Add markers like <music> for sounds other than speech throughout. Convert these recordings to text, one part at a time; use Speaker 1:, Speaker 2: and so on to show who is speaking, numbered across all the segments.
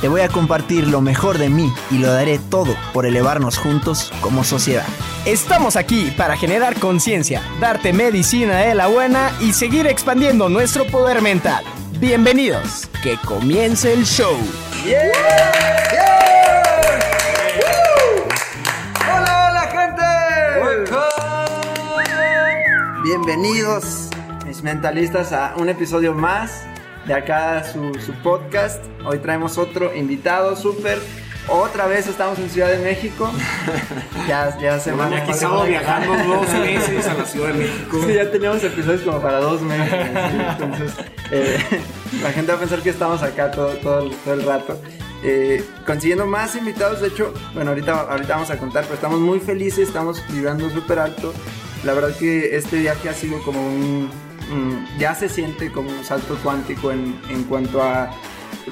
Speaker 1: Te voy a compartir lo mejor de mí y lo daré todo por elevarnos juntos como sociedad.
Speaker 2: Estamos aquí para generar conciencia, darte medicina de la buena y seguir expandiendo nuestro poder mental. Bienvenidos, que comience el show.
Speaker 3: Hola, hola, gente. Bienvenidos, mis mentalistas, a un episodio más de acá su, su podcast. Hoy traemos otro invitado súper. Otra vez estamos en Ciudad de México. <laughs> ya, ya se van
Speaker 4: Aquí estamos viajando dos meses a la Ciudad de México.
Speaker 3: Sí, ya teníamos episodios como para dos meses. ¿sí? Entonces, eh, la gente va a pensar que estamos acá todo, todo, el, todo el rato. Eh, consiguiendo más invitados, de hecho, bueno, ahorita, ahorita vamos a contar, pero estamos muy felices, estamos vibrando súper alto. La verdad que este viaje ha sido como un, ya se siente como un salto cuántico en, en cuanto a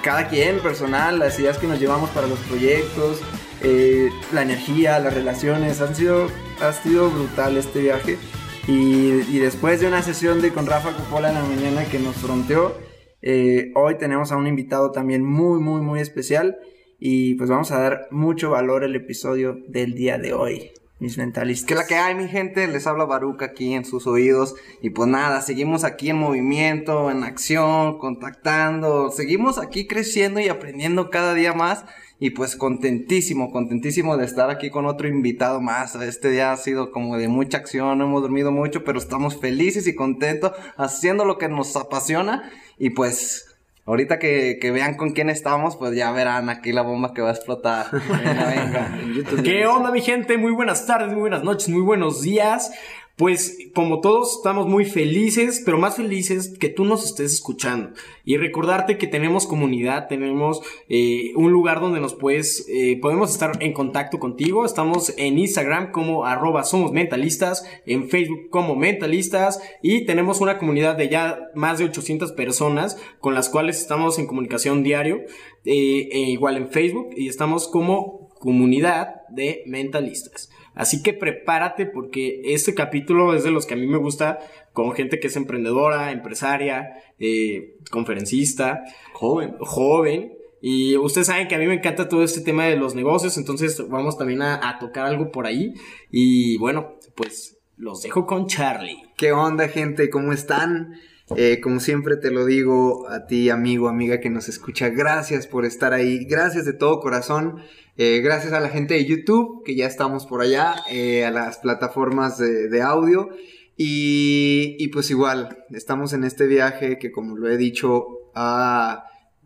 Speaker 3: cada quien personal, las ideas que nos llevamos para los proyectos, eh, la energía, las relaciones. Han sido, ha sido brutal este viaje. Y, y después de una sesión de con Rafa Coppola en la mañana que nos fronteó, eh, hoy tenemos a un invitado también muy, muy, muy especial. Y pues vamos a dar mucho valor al episodio del día de hoy, mis mentalistas.
Speaker 5: Que la que hay, mi gente, les habla Baruch aquí en sus oídos. Y pues nada, seguimos aquí en movimiento, en acción, contactando. Seguimos aquí creciendo y aprendiendo cada día más. Y pues contentísimo, contentísimo de estar aquí con otro invitado más. Este día ha sido como de mucha acción, no hemos dormido mucho, pero estamos felices y contentos haciendo lo que nos apasiona. Y pues ahorita que, que vean con quién estamos, pues ya verán aquí la bomba que va a explotar. <laughs> Venga, venga.
Speaker 2: ¿Qué onda mi gente? Muy buenas tardes, muy buenas noches, muy buenos días. Pues como todos estamos muy felices, pero más felices que tú nos estés escuchando. Y recordarte que tenemos comunidad, tenemos eh, un lugar donde nos puedes, eh, podemos estar en contacto contigo. Estamos en Instagram como arroba somos mentalistas, en Facebook como mentalistas y tenemos una comunidad de ya más de 800 personas con las cuales estamos en comunicación diario, eh, e igual en Facebook y estamos como comunidad de mentalistas. Así que prepárate porque este capítulo es de los que a mí me gusta con gente que es emprendedora, empresaria, eh, conferencista, joven, joven. Y ustedes saben que a mí me encanta todo este tema de los negocios, entonces vamos también a, a tocar algo por ahí. Y bueno, pues los dejo con Charlie.
Speaker 3: ¿Qué onda, gente? ¿Cómo están? Eh, como siempre te lo digo a ti, amigo, amiga que nos escucha, gracias por estar ahí, gracias de todo corazón, eh, gracias a la gente de YouTube, que ya estamos por allá, eh, a las plataformas de, audio, y, pues igual, estamos en este viaje que como lo he dicho,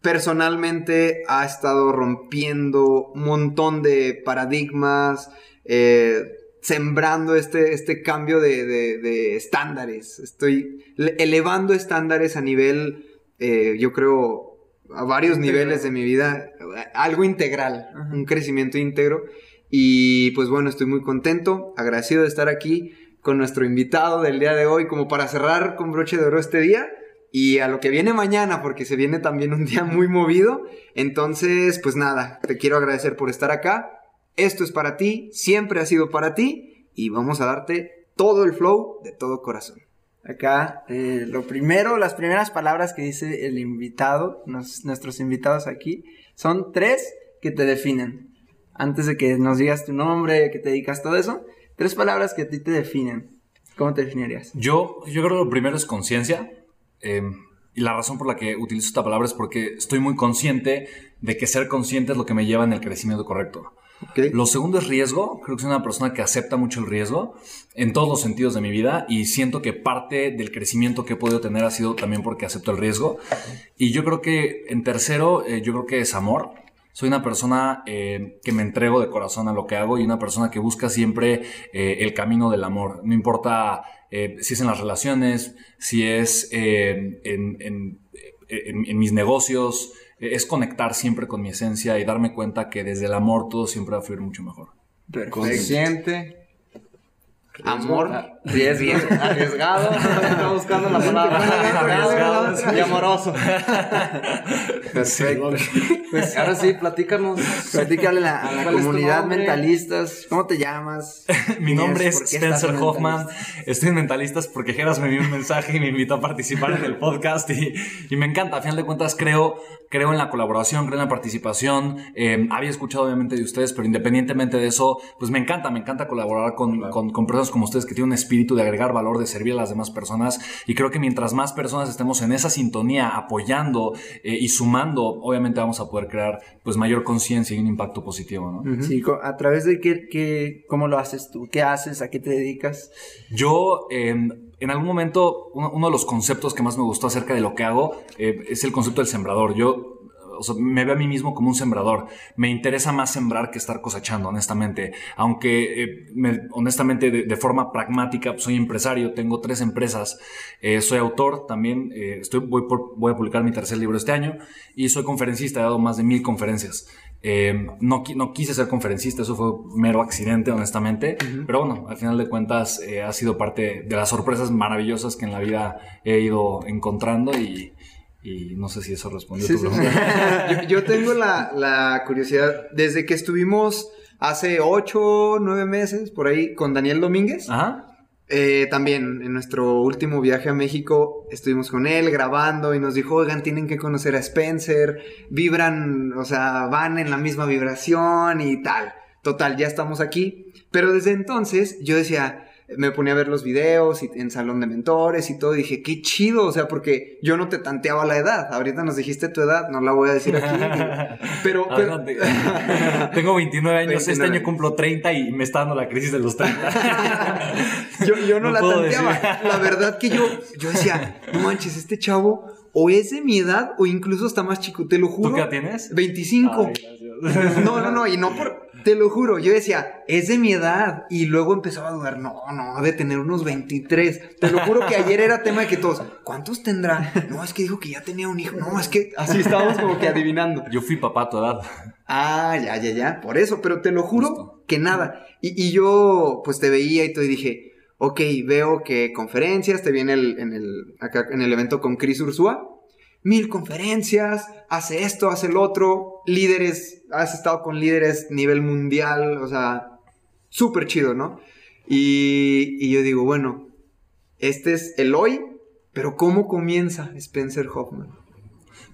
Speaker 3: personalmente ha estado rompiendo un montón de paradigmas, sembrando este, este cambio de, de- de estándares. Estoy le- elevando estándares a nivel, eh, yo creo, a varios niveles de mi vida, algo integral, un crecimiento íntegro. Y pues bueno, estoy muy contento, agradecido de estar aquí con nuestro invitado del día de hoy, como para cerrar con broche de oro este día. Y a lo que viene mañana, porque se viene también un día muy movido. Entonces, pues nada, te quiero agradecer por estar acá. Esto es para ti, siempre ha sido para ti. Y vamos a darte todo el flow de todo corazón.
Speaker 1: acá, eh, lo primero, las primeras palabras que dice el invitado, nuestros invitados aquí, son tres que te definen. Antes de que nos digas tu nombre, que te dedicas todo eso, tres palabras que a ti te definen. ¿Cómo te definirías?
Speaker 6: Yo, yo creo que lo primero es conciencia. Em, y la razón por la que utilizo esta palabra es porque estoy muy consciente de que ser consciente es lo que me lleva en el crecimiento correcto. Lo segundo es riesgo. Creo que soy una persona que acepta mucho el riesgo en todos los sentidos de mi vida y siento que parte del crecimiento que he podido tener ha sido también porque acepto el riesgo. Y yo creo que en tercero, eh, yo creo que es amor. Soy una persona eh, que me entrego de corazón a lo que hago y una persona que busca siempre eh, el camino del amor. No importa si es en las relaciones, si es en, mis negocios, es conectar siempre con mi esencia y darme cuenta que desde el amor todo siempre va a fluir mucho mejor.
Speaker 5: Consciente. Amor, riesgo, arriesgado, está buscando la palabra arriesgado y amoroso. Perfecto. Pues ahora sí, platícanos.
Speaker 1: Platícale a la, comunidad mentalistas. ¿Cómo te llamas?
Speaker 6: Mi nombre es Spencer Hoffman. Estoy en Mentalistas porque Geras me dio un mensaje y me invitó a participar en el podcast y, y me encanta. A final de cuentas, creo, creo en la colaboración, creo en la participación. Eh, había escuchado obviamente de ustedes, pero independientemente de eso, pues me encanta, me encanta colaborar con, con, con personas como ustedes que tienen un espíritu de agregar valor, de servir a las demás personas. Y creo que mientras más personas estemos en esa sintonía, apoyando eh, y sumando, obviamente vamos a poder crear pues mayor conciencia y un impacto positivo, ¿no?
Speaker 1: Sí, a través de qué, qué, cómo lo haces tú, qué haces, a qué te dedicas.
Speaker 6: Yo, em, en algún momento, uno, de los conceptos que más me gustó acerca de lo que hago eh, es el concepto del sembrador. Yo o sea, me veo a mí mismo como un sembrador. Me interesa más sembrar que estar cosechando, honestamente. Aunque, eh, honestamente, de, forma pragmática, soy empresario, tengo tres empresas, eh, soy autor también, eh, estoy, voy, voy, a publicar mi tercer libro este año y soy conferencista, he dado más de mil conferencias. no, no, quise ser conferencista, eso fue mero accidente, honestamente, pero bueno, al final de cuentas ha sido parte de las sorpresas maravillosas que en la vida he ido encontrando y, y no sé si eso respondió tu
Speaker 3: pregunta. yo, tengo la, curiosidad, desde que estuvimos hace ocho, nueve meses por ahí con Daniel Domínguez. Eh, también en nuestro último viaje a México estuvimos con él grabando y nos dijo, oigan, tienen que conocer a Spencer, vibran, o sea, van en la misma vibración y tal. Total, ya estamos aquí. Pero desde entonces yo decía, me ponía a ver los videos y, en salón de mentores y todo. Y dije, qué chido, o sea, porque yo no te tanteaba la edad. Ahorita nos dijiste tu edad, no la voy a decir aquí. <laughs> pero, <laughs>
Speaker 6: tengo 29 años, este año cumplo 30 y me está dando la crisis de los 30. <laughs>
Speaker 3: yo, no, la tanteaba. La verdad que yo, yo decía, no manches, este chavo o es de mi edad o incluso está más chico, te lo juro.
Speaker 6: ¿Tú qué tienes?
Speaker 3: 25. no, no, no, y no por te lo juro, yo decía, es de mi edad. Y luego empezaba a dudar, no, no, de tener unos 23. Te lo juro que ayer era tema de que todos, ¿cuántos tendrá? No, es que dijo que ya tenía un hijo. No, es que <laughs> así estábamos como que adivinando.
Speaker 6: Yo fui papá a tu edad.
Speaker 3: Ah, ya, ya, ya, por eso, pero te lo juro que nada. Y, yo, pues te veía y todo y dije, ok, veo que conferencias, te viene el, en el, acá en el evento con Chris Ursúa mil conferencias, hace esto, hace el otro, líderes, has estado con líderes nivel mundial, o sea, súper chido, ¿no? Y, y, yo digo, bueno, este es el hoy, pero ¿cómo comienza Spencer Hoffman?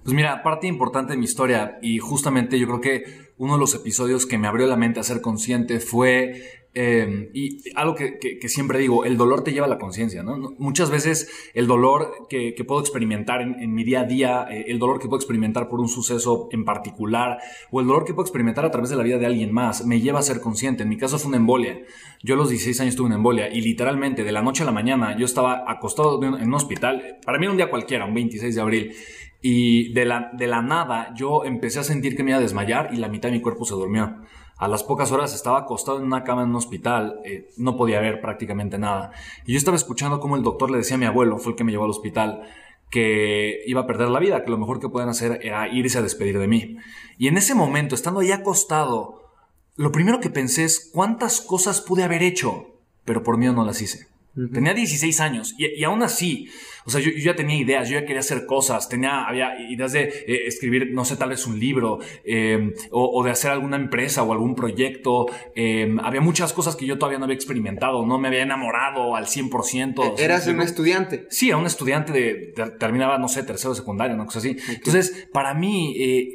Speaker 6: Pues mira, parte importante de mi historia, y justamente yo creo que uno de los episodios que me abrió la mente a ser consciente fue Em, y algo que, siempre digo, el dolor te lleva a la conciencia, ¿no? Muchas veces el dolor que, puedo experimentar en, mi día a día, eh, el dolor que puedo experimentar por un suceso en particular, o el dolor que puedo experimentar a través de la vida de alguien más, me lleva a ser consciente. En mi caso fue una embolia. Yo a los 16 años tuve una embolia y literalmente de la noche a la mañana yo estaba acostado en un hospital, para mí era un día cualquiera, un 26 de abril, y de la, de la nada yo empecé a sentir que me iba a desmayar y la mitad de mi cuerpo se durmió. A las pocas horas estaba acostado en una cama en un hospital, eh, no podía ver prácticamente nada. Y yo estaba escuchando cómo el doctor le decía a mi abuelo, fue el que me llevó al hospital, que iba a perder la vida, que lo mejor que pueden hacer era irse a despedir de mí. Y en ese momento, estando ahí acostado, lo primero que pensé es cuántas cosas pude haber hecho, pero por miedo no las hice. Tenía 16 años y, y aún así O sea, yo, yo ya tenía ideas, yo ya quería hacer cosas, tenía, había ideas de eh, escribir, no sé, tal vez un libro, eh, o, o de hacer alguna empresa o algún proyecto. Eh, había muchas cosas que yo todavía no había experimentado, no me había enamorado al 100%. ¿sí?
Speaker 3: Eras un estudiante.
Speaker 6: Sí, era un estudiante de, de- terminaba, no sé, tercero de secundaria, una cosa así. Entonces, para mí, eh,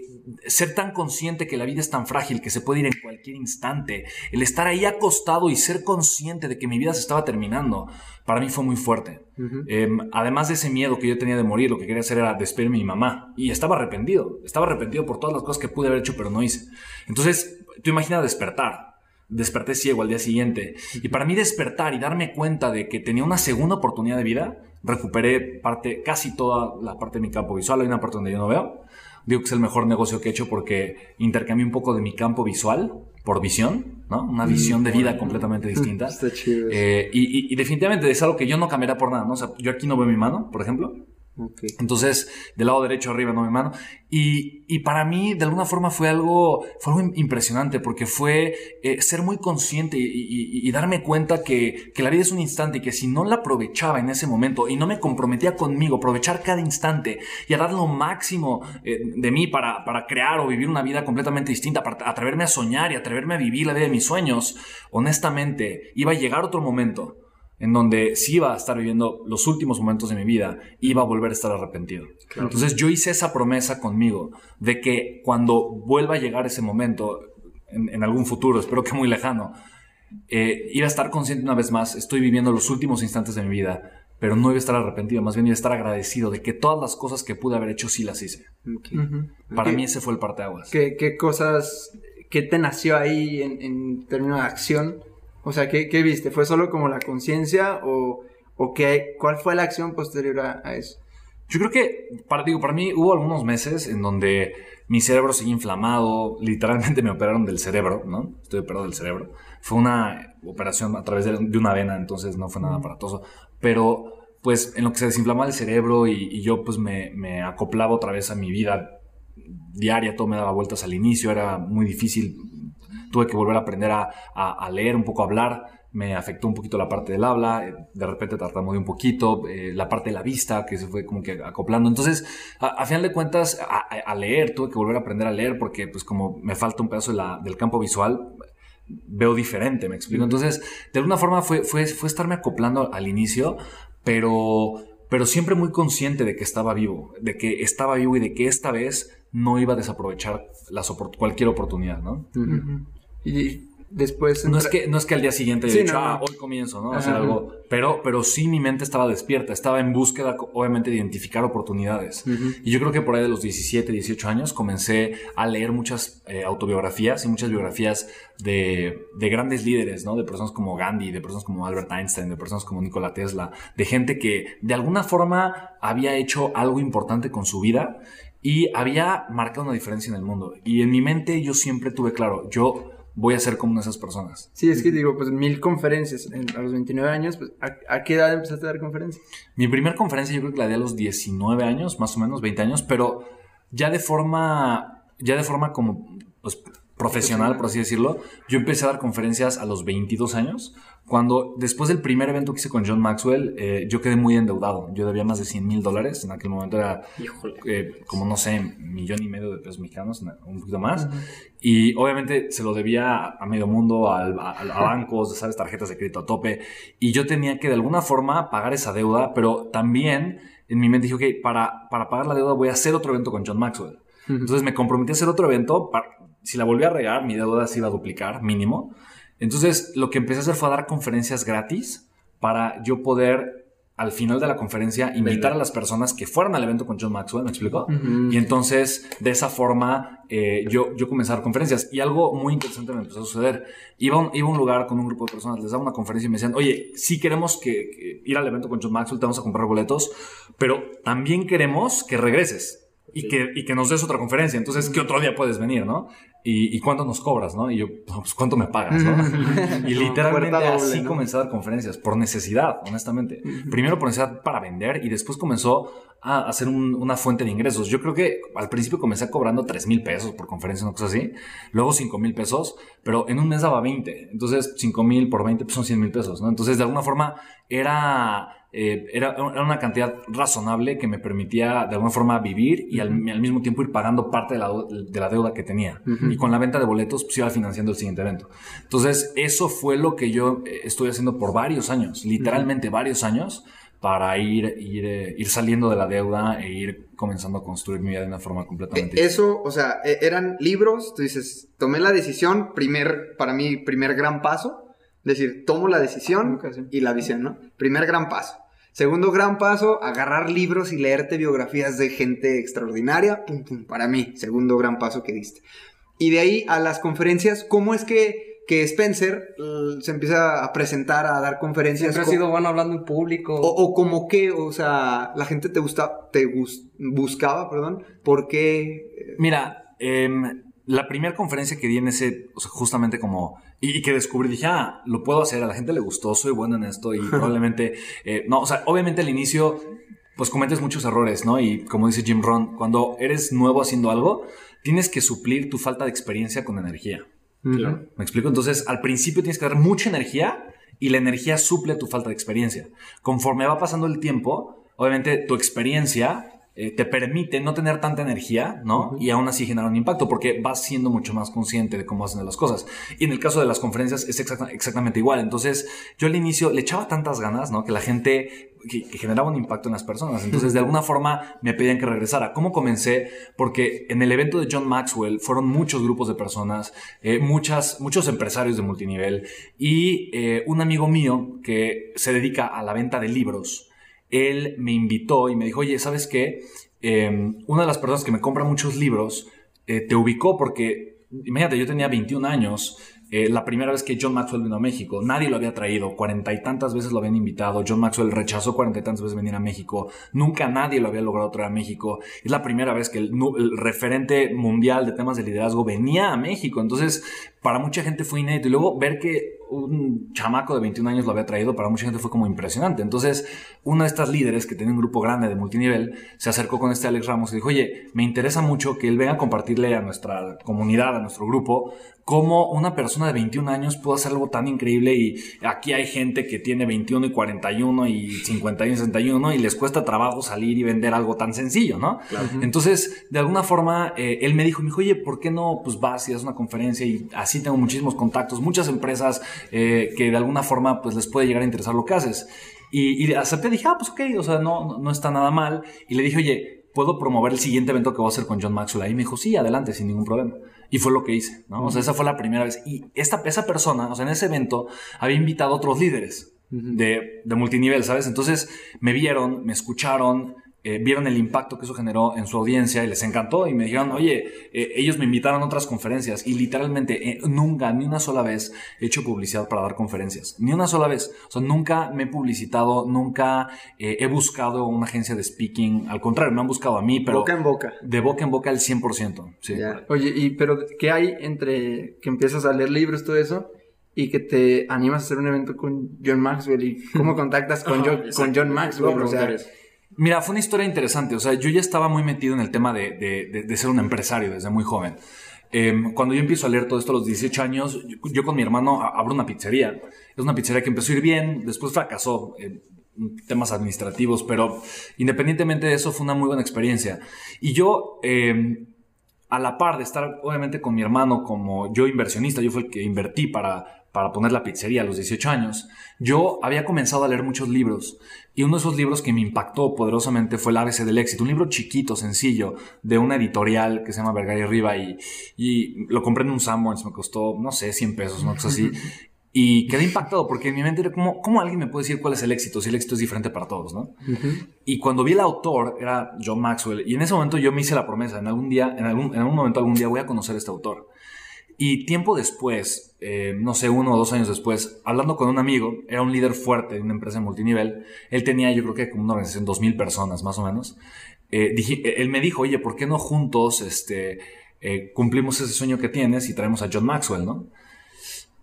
Speaker 6: ser tan consciente que la vida es tan frágil, que se puede ir en cualquier instante, el estar ahí acostado y ser consciente de que mi vida se estaba terminando, para mí fue muy fuerte. Eh, además de ese miedo que yo tenía de morir, lo que quería hacer era despedirme de mi mamá. Y estaba arrepentido. Estaba arrepentido por todas las cosas que pude haber hecho, pero no hice. Entonces, tú imaginas despertar. Desperté ciego al día siguiente. Y para mí despertar y darme cuenta de que tenía una segunda oportunidad de vida, recuperé parte, casi toda la parte de mi campo visual. Hay una parte donde yo no veo. Digo que es el mejor negocio que he hecho porque intercambié un poco de mi campo visual por visión, ¿no? Una visión de vida completamente <laughs> distinta.
Speaker 3: Está chido.
Speaker 6: Eh, y, y- y definitivamente es algo que yo no cambiaría por nada, ¿no? O sea, yo aquí no veo mi mano, por ejemplo. Entonces, del lado derecho arriba no mi mano. Y, y para mí, de alguna forma, fue algo, fue impresionante porque fue eh, ser muy consciente y darme cuenta que, que la vida es un instante y que si no la aprovechaba en ese momento y no me comprometía conmigo, aprovechar cada instante y a dar lo máximo eh, de mí para, para crear o vivir una vida completamente distinta, para atreverme a soñar y atreverme a vivir la vida de mis sueños, honestamente, iba a llegar otro momento en donde sí iba a estar viviendo los últimos momentos de mi vida, iba a volver a estar arrepentido. Entonces yo hice esa promesa conmigo de que cuando vuelva a llegar ese momento, en, en algún futuro, espero que muy lejano, eh, iba a estar consciente una vez más, estoy viviendo los últimos instantes de mi vida, pero no iba a estar arrepentido, más bien iba a estar agradecido de que todas las cosas que pude haber hecho sí las hice. Para
Speaker 1: ¿Qué-
Speaker 6: mí ese fue el parteaguas.
Speaker 1: ¿Qué, qué cosas, qué te nació ahí en, en términos de acción? O sea, ¿qué, qué viste? ¿Fue solo como la conciencia o, o qué, cuál fue la acción posterior a, a eso?
Speaker 6: Yo creo que, para, digo, para mí hubo algunos meses en donde mi cerebro seguía inflamado, literalmente me operaron del cerebro, ¿no? Estoy operado del cerebro. Fue una operación a través de, una vena, entonces no fue nada aparatoso. Pero, pues, en lo que se desinflamaba el cerebro y, y yo, pues, me, me acoplaba otra vez a mi vida diaria, todo me daba vueltas al inicio, era muy difícil. Tuve que volver a aprender a, a- a leer, un poco a hablar. Me afectó un poquito la parte del habla, eh, de repente tartamudeé un poquito, eh, la parte de la vista que se fue como que acoplando. Entonces, a, a final de cuentas, a, leer, tuve que volver a aprender a leer porque pues como me falta un pedazo de la- del campo visual, veo diferente, me explico. Entonces, de alguna forma fue, fue, fue estarme acoplando al inicio, pero, pero siempre muy consciente de que estaba vivo, de que estaba vivo y de que esta vez no iba a desaprovechar las cualquier oportunidad, ¿no?
Speaker 1: Ujú. Y después...
Speaker 6: No es, que, no es que al día siguiente
Speaker 1: Sí,
Speaker 6: dicho,
Speaker 1: no,
Speaker 6: ah,
Speaker 1: no.
Speaker 6: hoy comienzo, ¿no? A hacer algo. Pero, pero sí mi mente estaba despierta, estaba en búsqueda, obviamente, de identificar oportunidades. Y yo creo que por ahí de los 17, 18 años comencé a leer muchas eh, autobiografías y muchas biografías de, de grandes líderes, ¿no? De personas como Gandhi, de personas como Albert Einstein, de personas como Nikola Tesla, de gente que de alguna forma había hecho algo importante con su vida y había marcado una diferencia en el mundo. Y en mi mente yo siempre tuve claro, yo voy a ser como una de esas personas.
Speaker 1: Sí, es que digo, pues mil conferencias en- a los 29 años, pues ¿a, a qué edad empezaste a dar conferencias?
Speaker 6: Mi primera conferencia yo creo que la di a los 19 años, más o menos, 20 años, pero ya de forma, ya de forma como, pues, profesional, por así decirlo, yo empecé a dar conferencias a los 22 años, cuando después del primer evento que hice con John Maxwell, eh, yo quedé muy endeudado. Yo debía más de 100 mil dólares, en aquel momento era eh, como, no sé, millón y medio de pesos mexicanos, un poquito más. Y obviamente se lo debía a, a medio mundo, al- a, a <laughs> bancos, ¿sabes? Tarjetas de crédito a tope. Y yo tenía que de alguna forma pagar esa deuda, pero también en mi mente dije, ok, para, para pagar la deuda voy a hacer otro evento con John Maxwell. Entonces me comprometí a hacer otro evento. pa- si la volví a regar, mi deuda se iba a duplicar, mínimo. Entonces lo que empecé a hacer fue a dar conferencias gratis para yo poder al final de la conferencia invitar a las personas que fueran al evento con John Maxwell, ¿me explico? Y entonces de esa forma eh, yo, yo comencé a dar conferencias y algo muy interesante me empezó a suceder. Iba a un, iba a un lugar con un grupo de personas, les daba una conferencia y me decían, oye, sí queremos que, que ir al evento con John Maxwell, te vamos a comprar boletos, pero también queremos que regreses. Y, que, y que nos des otra conferencia. Entonces, ¿qué otro día puedes venir, no? ¿Y, y cuánto nos cobras, no? Y yo, pues, ¿cuánto me pagas, no? <laughs> y literalmente
Speaker 3: doble,
Speaker 6: así
Speaker 3: ¿no?
Speaker 6: comencé a dar conferencias, por necesidad, honestamente. Primero por necesidad para vender y después comenzó a hacer un- una fuente de ingresos. Yo creo que al principio comencé cobrando 3 mil pesos por conferencia, una cosa así. Luego 5 mil pesos, pero en un mes daba 20. Entonces 5 mil por 20 pues son 100 mil pesos, ¿no? Entonces de alguna forma era eh, era, era una cantidad razonable que me permitía de alguna forma vivir y al, al mismo tiempo ir pagando parte de la, de la deuda que tenía. Y con la venta de boletos, pues iba financiando el siguiente evento. Entonces, eso fue lo que yo eh, estuve haciendo por varios años, literalmente varios años para ir, ir, eh, ir saliendo de la deuda e ir comenzando a construir mi vida de una forma completamente
Speaker 3: Eh, Eso, o sea, eh, eran libros, tú dices, tomé la decisión, primer, para mí, primer gran paso, es decir, tomo la decisión y la visión, ¿no? Primer gran paso. Segundo gran paso, agarrar libros y leerte biografías de gente extraordinaria, pum, pum, para mí, segundo gran paso que diste. Y de ahí a las conferencias, ¿cómo es que, que Spencer eh, se empieza a presentar, a dar conferencias?
Speaker 5: Siempre ha sido bueno hablando en público.
Speaker 3: O, o como que, o sea, la gente te gusta, te buscaba, perdón, ¿por qué?
Speaker 6: Mira, em, la primera conferencia que di en ese, o sea, justamente como, y, y que descubrí, dije, ah, lo puedo hacer, a la gente le gustó, soy bueno en esto y <laughs> probablemente, eh, no, o sea, obviamente al inicio, pues cometes muchos errores, ¿no? Y como dice Jim Rohn, cuando eres nuevo haciendo algo, tienes que suplir tu falta de experiencia con energía.
Speaker 1: Claro.
Speaker 6: ¿Me explico? Entonces, al principio tienes que dar mucha energía y la energía suple tu falta de experiencia. Conforme va pasando el tiempo, obviamente tu experiencia eh, te permite no tener tanta energía, ¿no? Y aún así generar un impacto porque vas siendo mucho más consciente de cómo hacen las cosas. Y en el caso de las conferencias es exacta- exactamente igual. Entonces, yo al inicio le echaba tantas ganas, ¿no? Que la gente que, que generaba un impacto en las personas. Entonces, de alguna forma me pedían que regresara. ¿Cómo comencé? Porque en el evento de John Maxwell fueron muchos grupos de personas, eh, muchas, muchos empresarios de multinivel y eh, un amigo mío que se dedica a la venta de libros. Él me invitó y me dijo, oye, ¿sabes qué? Eh, una de las personas que me compra muchos libros eh, te ubicó porque, imagínate, yo tenía 21 años, eh, la primera vez que John Maxwell vino a México, nadie lo había traído, cuarenta y tantas veces lo habían invitado, John Maxwell rechazó cuarenta y tantas veces venir a México, nunca nadie lo había logrado traer a México, es la primera vez que el, el referente mundial de temas de liderazgo venía a México, entonces para mucha gente fue inédito y luego ver que un chamaco de 21 años lo había traído, para mucha gente fue como impresionante. Entonces, una de estas líderes que tenía un grupo grande de multinivel se acercó con este Alex Ramos y dijo, oye, me interesa mucho que él venga a compartirle a nuestra comunidad, a nuestro grupo, cómo una persona de 21 años puede hacer algo tan increíble y aquí hay gente que tiene 21 y 41 y 51 y 61 y les cuesta trabajo salir y vender algo tan sencillo, ¿no? Entonces, de alguna forma, eh, él me dijo, me dijo, oye, ¿por qué no pues vas y das una conferencia? Y así tengo muchísimos contactos, muchas empresas eh, que de alguna forma pues les puede llegar a interesar lo que haces. Y, y acepté, dije, ah, pues ok, o sea, no, no, no está nada mal. Y le dije, oye, ¿puedo promover el siguiente evento que voy a hacer con John Maxwell? Ahí me dijo, sí, adelante, sin ningún problema. Y fue lo que hice, ¿no? O sea, esa fue la primera vez. Y esta, esa persona, o sea, en ese evento, había invitado a otros líderes de, de multinivel, ¿sabes? Entonces me vieron, me escucharon, eh, vieron el impacto que eso generó en su audiencia y les encantó y me dijeron, oye, eh, ellos me invitaron a otras conferencias y literalmente eh, nunca, ni una sola vez he hecho publicidad para dar conferencias, ni una sola vez. O sea, nunca me he publicitado, nunca eh, he buscado una agencia de speaking, al contrario, me han buscado a mí, pero
Speaker 1: boca en boca.
Speaker 6: de boca en boca el 100%. Sí.
Speaker 3: Ya.
Speaker 1: Oye, y pero ¿qué hay entre que empiezas a leer libros, todo eso, y que te animas a hacer un evento con John Maxwell? ¿Y cómo <laughs> contactas con, John, con John Maxwell? O sea.
Speaker 6: Mira, fue una historia interesante. O sea, yo ya estaba muy metido en el tema de, de- de- de ser un empresario desde muy joven. Em, cuando yo empiezo a leer todo esto a los 18 años, yo, yo con mi hermano abro una pizzería. Es una pizzería que empezó a ir bien, después fracasó en temas administrativos, pero independientemente de eso fue una muy buena experiencia. Y yo, em, a la par de estar obviamente con mi hermano como yo inversionista, yo fue el que invertí para, para poner la pizzería a los 18 años, yo había comenzado a leer muchos libros y uno de esos libros que me impactó poderosamente fue el ABC del éxito, un libro chiquito, sencillo, de una editorial que se llama Vergara y Riva y, y lo compré en un Sanborns, me costó, no sé, 100 pesos, una cosa así. <laughs> Y quedé impactado porque en mi mente era como, ¿cómo alguien me puede decir cuál es el éxito si el éxito es diferente para todos, no? Y cuando vi el autor, era John Maxwell, y en ese momento yo me hice la promesa, en algún día, en algún, en algún momento, algún día voy a conocer a este autor. Y tiempo después, eh, no sé, uno o dos años después, hablando con un amigo, era un líder fuerte de una empresa multinivel, él tenía yo creo que como una organización, dos mil personas más o menos, eh, dije- él me dijo, oye, ¿por qué no juntos este, eh, cumplimos ese sueño que tienes y traemos a John Maxwell, ¿no?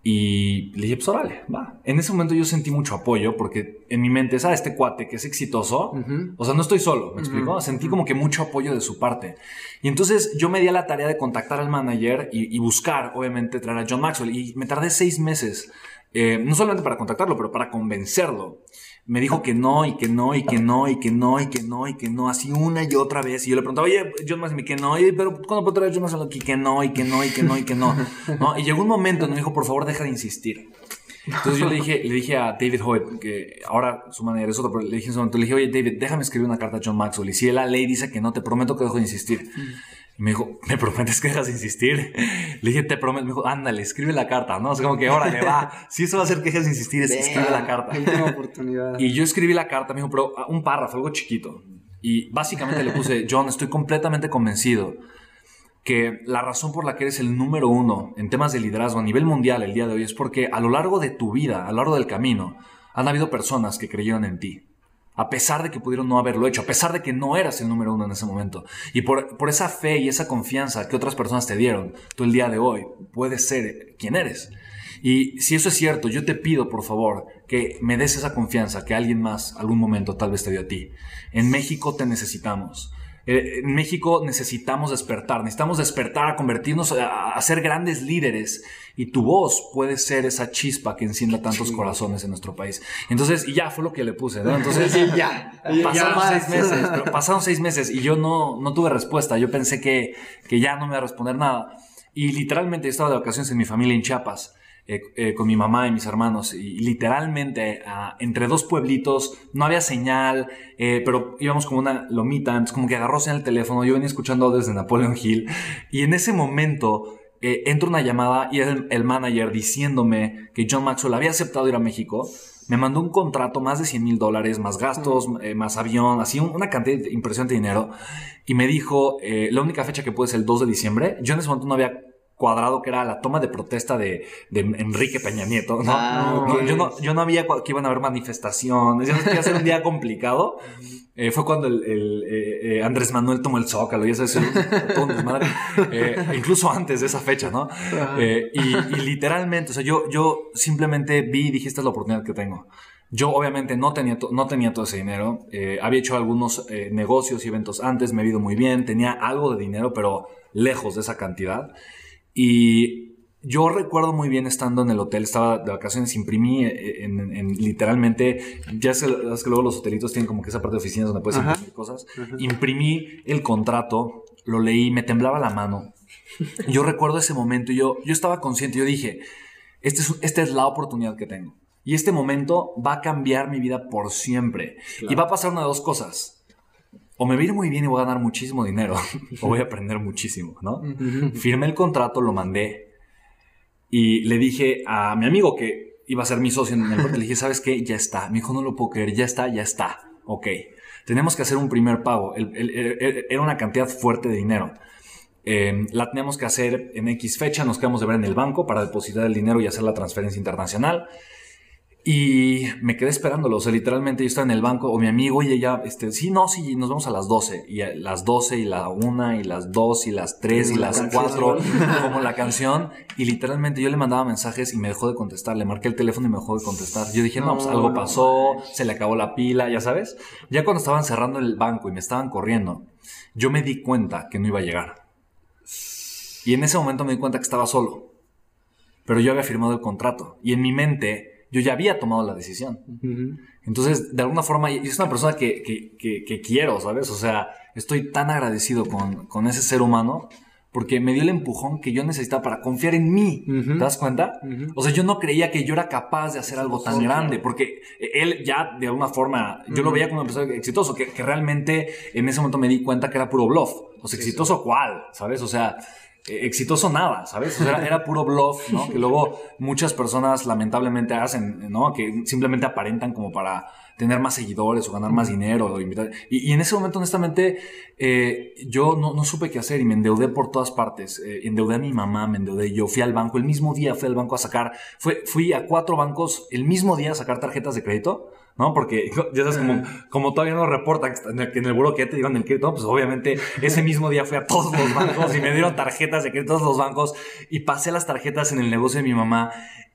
Speaker 6: Y le dije, pues órale, va. En ese momento yo sentí mucho apoyo porque en mi mente, ¿sabes? Este cuate que es exitoso, o sea, no estoy solo, ¿me explico? Sentí como que mucho apoyo de su parte. Y entonces yo me di a la tarea de contactar al manager y, y buscar, obviamente, traer a John Maxwell. Y me tardé seis meses, eh, no solamente para contactarlo, pero para convencerlo. Me dijo que no, y que no, y que no, y que no, y que no, y que no, así una y otra vez. Y yo le preguntaba, oye, John Max, y que no, y, pero ¿cuándo puedo traer John Max aquí? Que no, y que no, y que no, y que no. ¿No? Y llegó un momento donde me dijo, por favor, deja de insistir. Entonces yo le dije, le dije a David Hoyt, que ahora su manera es otra, pero le dije en ese momento, le dije, oye, David, déjame escribir una carta a John Maxwell. Y si la ley dice que no, te prometo que dejo de insistir. Y me dijo, ¿me prometes que dejas de insistir? Le dije, te prometo. Me dijo, ándale, escribe la carta, ¿no? O sea, como que, órale, va. Si eso va a hacer que dejes de insistir, es escribe la carta.
Speaker 1: Última oportunidad.
Speaker 6: Y yo escribí la carta, me dijo, pero ah, un párrafo, algo chiquito. Y básicamente le puse, John, estoy completamente convencido que la razón por la que eres el número uno en temas de liderazgo a nivel mundial el día de hoy es porque a lo largo de tu vida, a lo largo del camino, han habido personas que creyeron en ti. A pesar de que pudieron no haberlo hecho, a pesar de que no eras el número uno en ese momento. Y por, por esa fe y esa confianza que otras personas te dieron, tú el día de hoy puedes ser quien eres. Y si eso es cierto, yo te pido, por favor, que me des esa confianza que alguien más algún momento tal vez te dio a ti. En México te necesitamos. Eh, en México necesitamos despertar, necesitamos despertar a convertirnos a, a ser grandes líderes y tu voz puede ser esa chispa que encienda tantos corazones en nuestro país. Entonces, y ya fue lo que le puse, ¿no? Entonces,
Speaker 1: ya.
Speaker 6: pasaron
Speaker 1: Ya
Speaker 6: seis meses, pero pasaron seis meses y yo no, no tuve respuesta. Yo pensé que, que ya no me iba a responder nada. Y literalmente yo estaba de vacaciones en mi familia en Chiapas. Eh, eh, con mi mamá y mis hermanos y, literalmente ah, entre dos pueblitos no había señal eh, pero íbamos como una lomita entonces como que agarró señal el teléfono yo venía escuchando desde Napoleon Hill y en ese momento eh, entra una llamada y es el, el manager diciéndome que John Maxwell había aceptado ir a México me mandó un contrato más de 100 mil dólares, más gastos, eh, más avión, así un- una cantidad impresionante de dinero. Y me dijo, eh, la única fecha que puede ser el 2 de diciembre. Yo en ese momento no había cuadrado que era la toma de protesta de, de Enrique Peña Nieto. ¿no?
Speaker 1: Ah,
Speaker 6: No, yo, no, yo no había que iban a haber manifestaciones, yo no quería hacer un día complicado. Eh, fue cuando el, el, eh, eh, Andrés Manuel tomó el Zócalo y eso es todo desmadre. Eh, incluso antes de esa fecha, ¿no? Eh, y, y literalmente, o sea, yo, yo simplemente vi y dije, esta es la oportunidad que tengo. Yo obviamente no tenía, to- no tenía todo ese dinero. Eh, había hecho algunos negocios y eventos antes, me he ido muy bien, tenía algo de dinero, pero lejos de esa cantidad. Y yo recuerdo muy bien estando en el hotel, estaba de vacaciones, imprimí eh, en, en- en- literalmente, ya sé, es que luego los hotelitos tienen como que esa parte de oficinas donde puedes
Speaker 1: Ajá.
Speaker 6: imprimir cosas. Imprimí el contrato, lo leí, me temblaba la mano. Yo recuerdo ese momento y yo, yo estaba consciente, yo dije, este es, esta es la oportunidad que tengo. Y este momento va a cambiar mi vida por siempre. Y va a pasar una de dos cosas. O me va a ir muy bien y voy a ganar muchísimo dinero, <laughs> o voy a aprender muchísimo, ¿no? Firmé el contrato, lo mandé y le dije a mi amigo que iba a ser mi socio en el proyecto, le dije, ¿sabes qué? Ya está. Me dijo, no lo puedo creer, ya está, ya está. Ok. Tenemos que hacer un primer pago. El- el- el- era una cantidad fuerte de dinero. Eh, la teníamos que hacer en X fecha, nos quedamos de ver en el banco para depositar el dinero y hacer la transferencia internacional. Y me quedé esperándolo, o sea, literalmente yo estaba en el banco, o mi amigo, y ella, este, sí, no, sí, nos vemos a las 12, y a las 12, y la 1, y las 2, y las 3, y
Speaker 1: la
Speaker 6: las
Speaker 1: canción.
Speaker 6: 4, <laughs> como la canción, y literalmente yo le mandaba mensajes y me dejó de contestar, le marqué el teléfono y me dejó de contestar. Yo dije, no, pues
Speaker 1: No,
Speaker 6: algo
Speaker 1: no
Speaker 6: pasó, se le acabó la pila, ya sabes. Ya cuando estaban cerrando el banco y me estaban corriendo, yo me di cuenta que no iba a llegar. Y en ese momento me di cuenta que estaba solo. Pero yo había firmado el contrato. Y en mi mente, yo ya había tomado la decisión. Entonces, de alguna forma, y es una persona que, que- que- que quiero, ¿sabes? O sea, estoy tan agradecido con, con ese ser humano porque me dio el empujón que yo necesitaba para confiar en mí. ¿Te das cuenta? O sea, yo no creía que yo era capaz de hacer algo tan grande porque él ya, de alguna forma, yo lo veía como un empresario exitoso, que, que realmente en ese momento me di cuenta que era puro bluff. O sea, exitoso cuál, ¿sabes? O sea, exitoso nada, ¿sabes? Era, era puro bluff, ¿no? Que luego muchas personas lamentablemente hacen, ¿no? Que simplemente aparentan como para tener más seguidores o ganar más dinero o invitar. Y, en ese momento, honestamente, eh, yo no, supe qué hacer y me endeudé por todas partes. Eh, endeudé a mi mamá, me endeudé yo. Fui al banco, el mismo día fui al banco a sacar, fue, fui a cuatro bancos el mismo día a sacar tarjetas de crédito. ¿No? Porque ya sabes, como, <laughs> como todavía no reportan que en el, que en el buro que ya te digan el crédito, pues obviamente ese mismo día fui a todos los bancos y me dieron tarjetas de crédito a todos los bancos y pasé las tarjetas en el negocio de mi mamá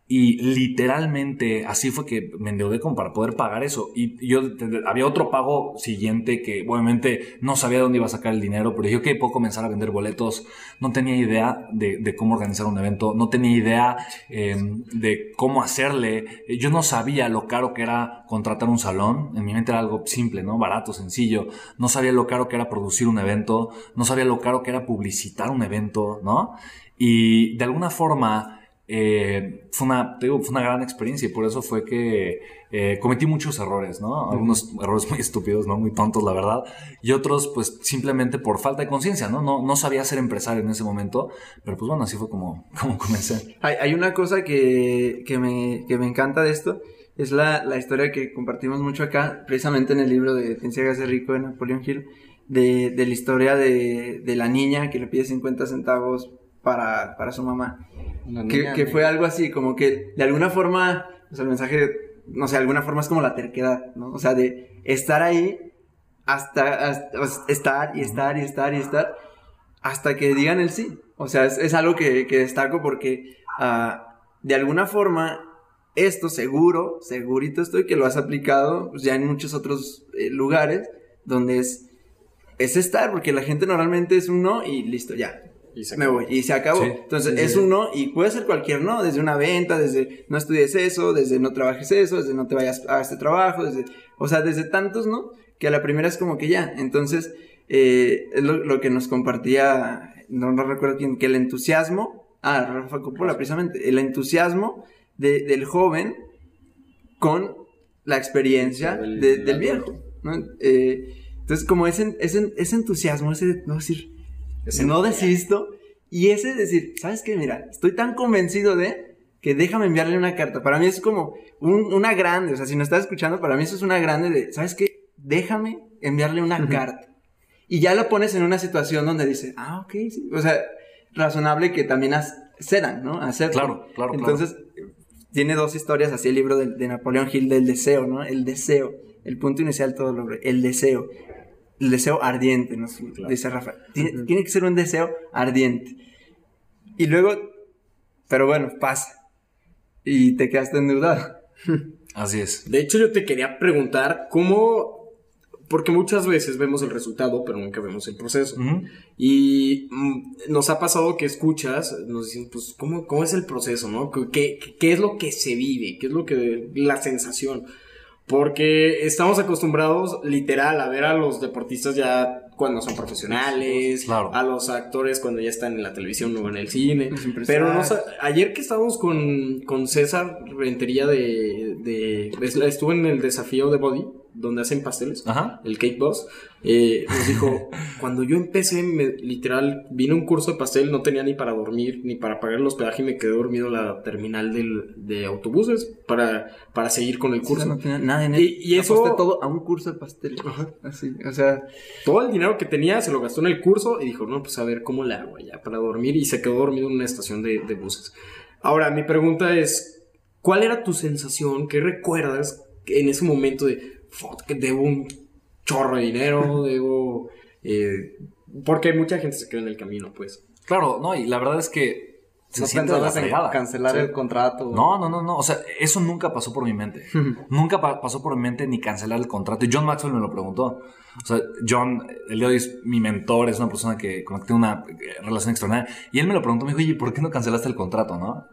Speaker 6: Y literalmente así fue que me endeudé como para poder pagar eso. Y yo había otro pago siguiente que obviamente no sabía dónde iba a sacar el dinero, pero dije que puedo comenzar a vender boletos. No tenía idea de, de cómo organizar un evento, no tenía idea eh, de cómo hacerle. Yo no sabía lo caro que era contratar un salón. En mi mente era algo simple, ¿no? Barato, sencillo. No sabía lo caro que era producir un evento. No sabía lo caro que era publicitar un evento, ¿no? Y de alguna forma eh, fue, una, digo, fue una gran experiencia y por eso fue que eh, cometí muchos errores, ¿no? Algunos errores muy <laughs> estúpidos, ¿no? Muy tontos, la verdad. Y otros, pues, simplemente por falta de conciencia, ¿no? ¿no? No sabía ser empresario en ese momento, pero pues bueno, así fue como, <laughs> como comencé.
Speaker 1: Hay, hay una cosa que, que, me, que me encanta de esto, es la, la historia que compartimos mucho acá, precisamente en el libro de Ciencia de Rico de Napoleon Hill, de, de la historia de, de la niña que le pide 50 centavos para, para su mamá. Que, que fue algo así, como que de alguna forma, o sea, el mensaje, no sé, de alguna forma es como la terquedad, ¿no? O sea, de estar ahí hasta, hasta- estar y estar y estar y estar hasta que digan el sí. O sea, es, es algo que, que destaco porque ah, de alguna forma esto seguro, segurito estoy que lo has aplicado pues, ya en muchos otros eh, lugares donde es, es estar, porque la gente normalmente es un no y listo, ya,
Speaker 2: Y se
Speaker 1: me
Speaker 2: acabó.
Speaker 1: voy y se acabó.
Speaker 6: Sí,
Speaker 1: Entonces
Speaker 6: sí,
Speaker 1: es
Speaker 6: sí.
Speaker 1: un no y puede ser cualquier no, desde una venta, desde no estudies eso, desde no trabajes eso, desde no te vayas a este trabajo, desde, o sea, desde tantos no, que a la primera es como que ya. Entonces, eh, es lo, lo que nos compartía, no, no recuerdo quién, que el entusiasmo, ah, Rafa Coppola precisamente, el entusiasmo de- del joven con la experiencia
Speaker 2: Del-
Speaker 1: de-
Speaker 2: del
Speaker 1: del viejo. ¿no? Eh, entonces, como ese, ese, ese entusiasmo, ese no decir, no desisto, y ese decir, ¿sabes qué? Mira, estoy tan convencido de que déjame enviarle una carta. Para mí es como un- una grande, o sea, si no estás escuchando, para mí eso es una grande de, ¿sabes qué? Déjame enviarle una carta. Y ya lo pones en una situación donde dice, ah, ok, sí. O sea, razonable que también accedan, ¿no? Hacerlo.
Speaker 6: Claro, claro, claro.
Speaker 1: Entonces, tiene dos historias, así el libro de, de Napoleón Hill del deseo, ¿no? El deseo, el punto inicial todo lo el deseo. El deseo ardiente, nos dice Rafa. Tiene, tiene que ser un deseo ardiente. Y luego, pero bueno, pasa. Y te quedaste endeudado. <laughs>
Speaker 6: Así es.
Speaker 2: De hecho, yo te quería preguntar cómo. Porque muchas veces vemos el resultado, pero nunca vemos el proceso. Y mm, nos ha pasado que escuchas, nos dicen, pues, ¿cómo, cómo es el proceso, no? ¿Qué, qué, qué es lo que se vive? ¿Qué es lo que. la sensación? Porque estamos acostumbrados, literal, a ver a los deportistas ya cuando son profesionales,
Speaker 6: Claro.
Speaker 2: a los actores cuando ya están en la televisión o en el cine. Pero no ayer que estábamos con, con César Rentería de, de. Estuvo en el desafío de Body, donde hacen pasteles
Speaker 6: Ajá.
Speaker 2: el Cake Boss, eh, nos dijo, <laughs> cuando yo empecé, me- literal, vine a un curso de pastel, no tenía ni para dormir, ni para pagar el hospedaje y me quedé dormido en la terminal del, de autobuses para, para seguir con el curso.
Speaker 1: no tenía nada en
Speaker 2: Y- y eso-
Speaker 1: Aposté todo a un curso de pastel. Así, o sea,
Speaker 2: Todo el dinero que tenía se lo gastó en el curso y dijo, no, pues a ver cómo le hago ya para dormir y se quedó dormido en una estación de, de buses. Ahora, mi pregunta es, ¿cuál era tu sensación? ¿Qué recuerdas en ese momento de, "Fuck, que debo un chorro de dinero, <laughs> debo... eh", porque mucha gente se queda en el camino, pues.
Speaker 6: Claro, no, y la verdad es que se
Speaker 5: ¿No
Speaker 6: siente de la
Speaker 5: en cancelar
Speaker 6: Sí.
Speaker 5: el contrato?
Speaker 6: No, no, no, no. O sea, eso nunca pasó por mi mente. <laughs> nunca pa- pasó por mi mente ni cancelar el contrato. Y John Maxwell me lo preguntó. O sea, John, el día de hoy es mi mentor, es una persona que, con la que tengo una eh, relación extraordinaria. Y él me lo preguntó, me dijo, oye, ¿por qué no cancelaste el contrato, no?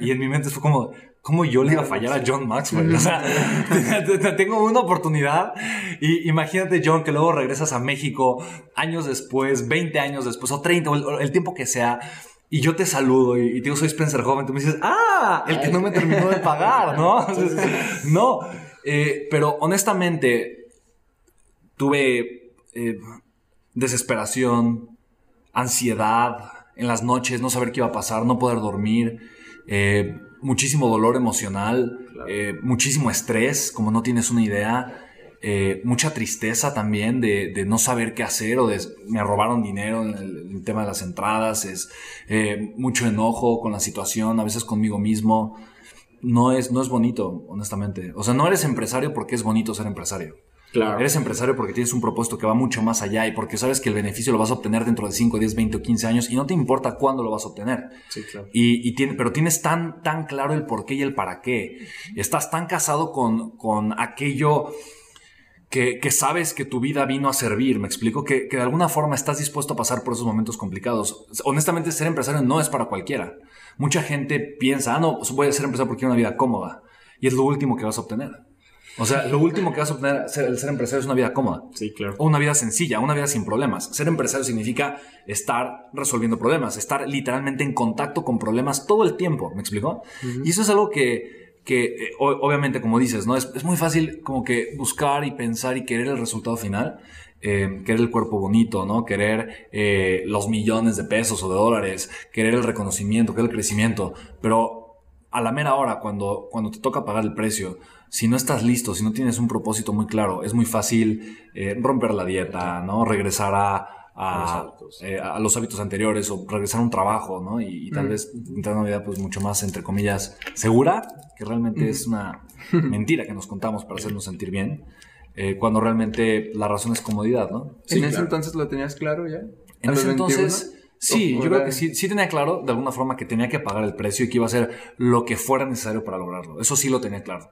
Speaker 6: Y, y en mi mente fue como, ¿cómo yo le iba a fallar a John Maxwell? O sea, <laughs> te- te- tengo una oportunidad. Y imagínate, John, que luego regresas a México años después, 20 años después, o 30, o el, tiempo que sea. Y yo te saludo y, y te digo, soy Spencer Joven. Tú me dices, ah, el que no me terminó de pagar, ¿no? <laughs> no, eh, pero honestamente tuve eh, desesperación, ansiedad en las noches, no saber qué iba a pasar, no poder dormir, eh, muchísimo dolor emocional, eh, muchísimo estrés, como no tienes una idea. eh, mucha tristeza también de, de no saber qué hacer o de me robaron dinero en el, en el tema de las entradas, es eh, mucho enojo con la situación, a veces conmigo mismo. No es, no es bonito, honestamente. O sea, no eres empresario porque es bonito ser empresario.
Speaker 2: Claro.
Speaker 6: Eres empresario porque tienes un propósito que va mucho más allá y porque sabes que el beneficio lo vas a obtener dentro de 5, 10, 20 o 15 años y no te importa cuándo lo vas a obtener.
Speaker 2: Sí, claro.
Speaker 6: Y, y tiene, pero tienes tan, tan claro el por qué y el para qué. Estás tan casado con, con aquello que, que sabes que tu vida vino a servir. Me explico que, que de alguna forma estás dispuesto a pasar por esos momentos complicados. Honestamente, ser empresario no es para cualquiera. Mucha gente piensa, ah, no, voy a ser empresario porque quiero una vida cómoda. Y es lo último que vas a obtener. O sea, lo último que vas a obtener ser- el ser empresario es una vida cómoda.
Speaker 2: Sí, claro.
Speaker 6: O una vida sencilla, una vida sin problemas. Ser empresario significa estar resolviendo problemas, estar literalmente en contacto con problemas todo el tiempo, ¿me explicó? Y eso es algo que, que eh, o- obviamente, como dices, ¿no? Es, es muy fácil como que buscar y pensar y querer el resultado final, eh, querer el cuerpo bonito, ¿no? Querer eh, los millones de pesos o de dólares, querer el reconocimiento, querer el crecimiento, pero a la mera hora, cuando, cuando te toca pagar el precio, si no estás listo, si no tienes un propósito muy claro, es muy fácil eh, romper la dieta, ¿no? Regresar a, a,
Speaker 2: A los hábitos.
Speaker 6: eh, a los hábitos anteriores o regresar a un trabajo, ¿no? Y, y tal vez entrar a una vida pues mucho más, entre comillas, segura, que realmente es una <laughs> mentira que nos contamos para hacernos sentir bien, eh, cuando realmente la razón es comodidad, ¿no?
Speaker 1: ¿En ese
Speaker 2: claro.
Speaker 1: entonces lo tenías claro ya?
Speaker 6: En
Speaker 1: ¿A los
Speaker 6: ese
Speaker 1: 21?
Speaker 6: entonces, sí,
Speaker 1: ¿O
Speaker 6: yo creo que sí, sí tenía claro de alguna forma que tenía que pagar el precio y que iba a hacer lo que fuera necesario para lograrlo. Eso sí lo tenía claro.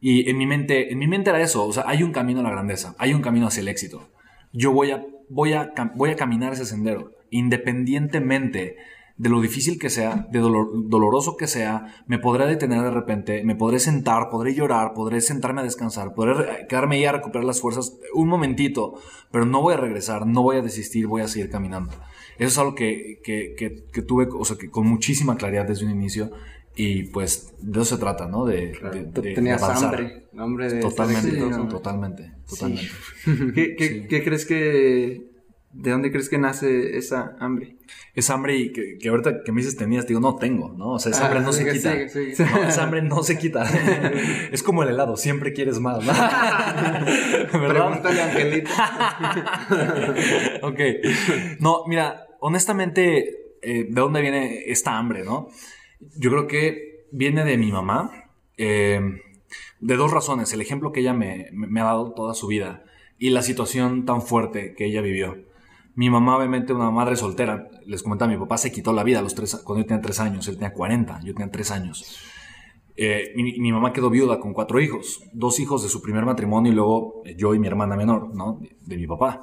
Speaker 6: Y en mi mente, en mi mente era eso, o sea, hay un camino a la grandeza, hay un camino hacia el éxito. Yo voy a, voy a, voy a caminar ese sendero, independientemente de lo difícil que sea, de dolor- doloroso que sea, me podré detener de repente, me podré sentar, podré llorar, podré sentarme a descansar, podré quedarme ahí a recuperar las fuerzas un momentito, pero no voy a regresar, no voy a desistir, voy a seguir caminando. Eso es algo que, que, que, que tuve, o sea, que con muchísima claridad desde un inicio y pues de eso se trata, ¿no? De, de- de- de
Speaker 5: Tenías
Speaker 6: avanzar.
Speaker 5: hambre, hambre de
Speaker 6: Totalmente,
Speaker 1: Sí, no.
Speaker 6: totalmente, totalmente. <laughs>
Speaker 1: ¿Qué, qué- qué crees que... ¿De dónde crees que nace esa hambre?
Speaker 6: Es hambre y que, que ahorita que me dices tenías, digo, no tengo, ¿no? O sea, esa hambre no se quita.
Speaker 5: sigue, sigue.
Speaker 6: No, esa hambre no se quita. <laughs> es como el helado, siempre quieres más, ¿no? <laughs> ¿Verdad?
Speaker 5: Pregúntale a Angelito.
Speaker 6: ok. No, mira, honestamente, eh, ¿de dónde viene esta hambre, no? Yo creo que viene de mi mamá. eh, de dos razones. El ejemplo que ella me, ha dado toda su vida y la situación tan fuerte que ella vivió. Mi mamá, obviamente, una madre soltera, les comentaba, mi papá se quitó la vida a los tres, cuando yo tenía tres años, él tenía 40, yo tenía tres años. Eh, mi, mi mamá quedó viuda con cuatro hijos, dos hijos de su primer matrimonio y luego eh, yo y mi hermana menor, ¿no? De mi papá.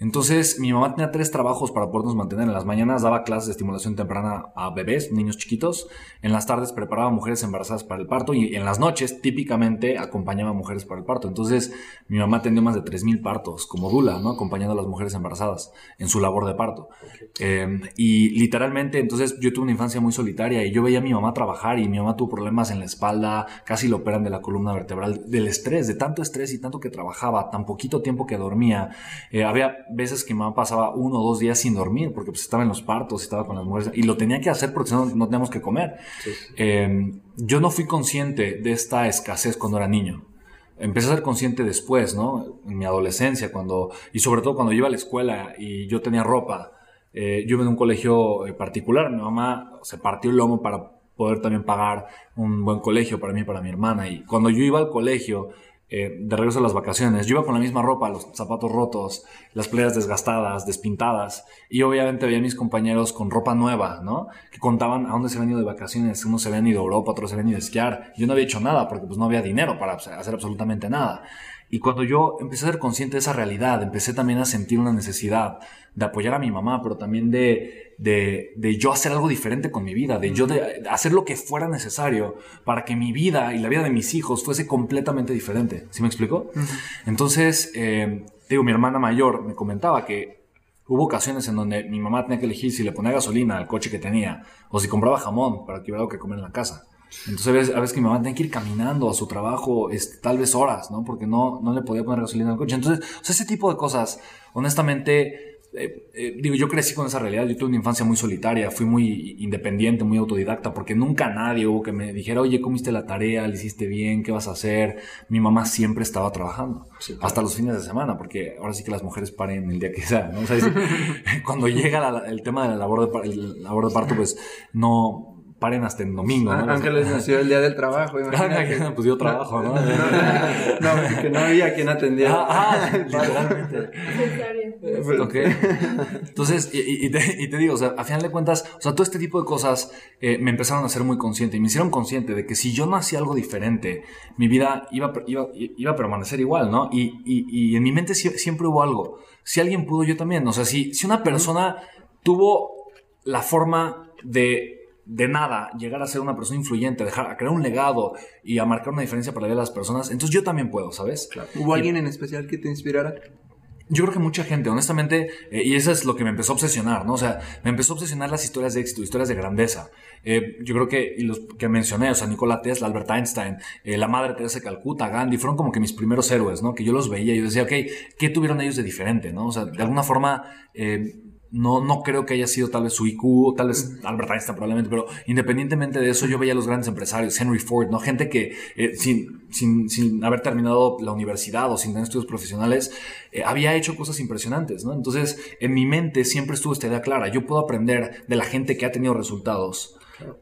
Speaker 6: Entonces, mi mamá tenía tres trabajos para podernos mantener. En las mañanas daba clases de estimulación temprana a bebés, niños chiquitos. En las tardes preparaba mujeres embarazadas para el parto. Y en las noches, típicamente, acompañaba a mujeres para el parto. Entonces, mi mamá atendió más de 3.000 partos como dula, ¿no? Acompañando a las mujeres embarazadas en su labor de parto. Eh, y literalmente, entonces, yo tuve una infancia muy solitaria y yo veía a mi mamá trabajar y mi mamá tuvo problemas en la espalda, casi lo operan de la columna vertebral, del estrés, de tanto estrés y tanto que trabajaba, tan poquito tiempo que dormía. Eh, había veces que mamá pasaba uno o dos días sin dormir porque pues, estaba en los partos, estaba con las mujeres y lo tenía que hacer porque no, no teníamos que comer. Eh, yo no fui consciente de esta escasez cuando era niño. Empecé a ser consciente después, ¿no? En mi adolescencia, cuando, y sobre todo cuando iba a la escuela y yo tenía ropa. Eh, yo iba en un colegio eh, particular, mi mamá se partió el lomo para poder también pagar un buen colegio para mí y para mi hermana. Y cuando yo iba al colegio, eh, de regreso a las vacaciones, yo iba con la misma ropa, los zapatos rotos, las playas desgastadas, despintadas, y obviamente veía a mis compañeros con ropa nueva, ¿no? Que contaban a dónde se habían ido de vacaciones, unos se habían ido a Europa, otros se habían ido a esquiar. Yo no había hecho nada porque pues no había dinero para hacer absolutamente nada. Y cuando yo empecé a ser consciente de esa realidad, empecé también a sentir una necesidad de apoyar a mi mamá, pero también de, de, de yo hacer algo diferente con mi vida, de yo de hacer lo que fuera necesario para que mi vida y la vida de mis hijos fuese completamente diferente. ¿Sí me explico? Entonces, eh, digo, mi hermana mayor me comentaba que hubo ocasiones en donde mi mamá tenía que elegir si le ponía gasolina al coche que tenía o si compraba jamón para que hubiera algo que comer en la casa. Entonces, a veces, a veces que mi mamá tenía que ir caminando a su trabajo, este, tal vez horas, ¿no? Porque no, no le podía poner gasolina al coche. Entonces, o sea, ese tipo de cosas, honestamente, eh, eh, digo, yo crecí con esa realidad. Yo tuve una infancia muy solitaria, fui muy independiente, muy autodidacta, porque nunca nadie hubo que me dijera, oye, comiste la tarea, le hiciste bien, ¿qué vas a hacer? Mi mamá siempre estaba trabajando, hasta los fines de semana, porque ahora sí que las mujeres paren el día que sea, ¿no? O sea, es- <laughs> cuando llega la- el tema de la labor de, el labor de parto, pues no paren hasta en domingo. ¿no?
Speaker 1: Ah, Ángeles nació el día del trabajo, <laughs> imagínate. <laughs>
Speaker 6: pues yo trabajo, ¿no?
Speaker 1: No, que no había quien atendiera.
Speaker 6: Ah, ah, <laughs> literalmente.
Speaker 1: Pues,
Speaker 6: Ok. Entonces, y, y te, y te digo, o sea, a final de cuentas, o sea, todo este tipo de cosas eh, me empezaron a hacer muy consciente y me hicieron consciente de que si yo no hacía algo diferente, mi vida iba, iba, iba a permanecer igual, ¿no? Y, y- y en mi mente sie- siempre hubo algo. Si alguien pudo, yo también. O sea, si, si una persona tuvo la forma de de nada llegar a ser una persona influyente, dejar, a crear un legado y a marcar una diferencia para la vida de las personas, entonces yo también puedo, ¿sabes?
Speaker 1: ¿Hubo alguien en especial que te inspirara?
Speaker 6: Yo creo que mucha gente, honestamente, eh, y eso es lo que me empezó a obsesionar, ¿no? O sea, me empezó a obsesionar las historias de éxito, historias de grandeza. Eh, yo creo que, y los que mencioné, o sea, Nikola Tesla, Albert Einstein, eh, la Madre Teresa de Calcuta, Gandhi, fueron como que mis primeros héroes, ¿no? Que yo los veía y yo decía, ok, ¿qué tuvieron ellos de diferente, ¿no? O sea, de alguna forma, eh, no, no creo que haya sido tal vez su IQ, tal vez Albert Einstein probablemente, pero independientemente de eso, yo veía a los grandes empresarios, Henry Ford, ¿no? Gente que eh, sin, sin, sin haber terminado la universidad o sin tener estudios profesionales, eh, había hecho cosas impresionantes, ¿no? Entonces, en mi mente siempre estuvo esta idea clara, yo puedo aprender de la gente que ha tenido resultados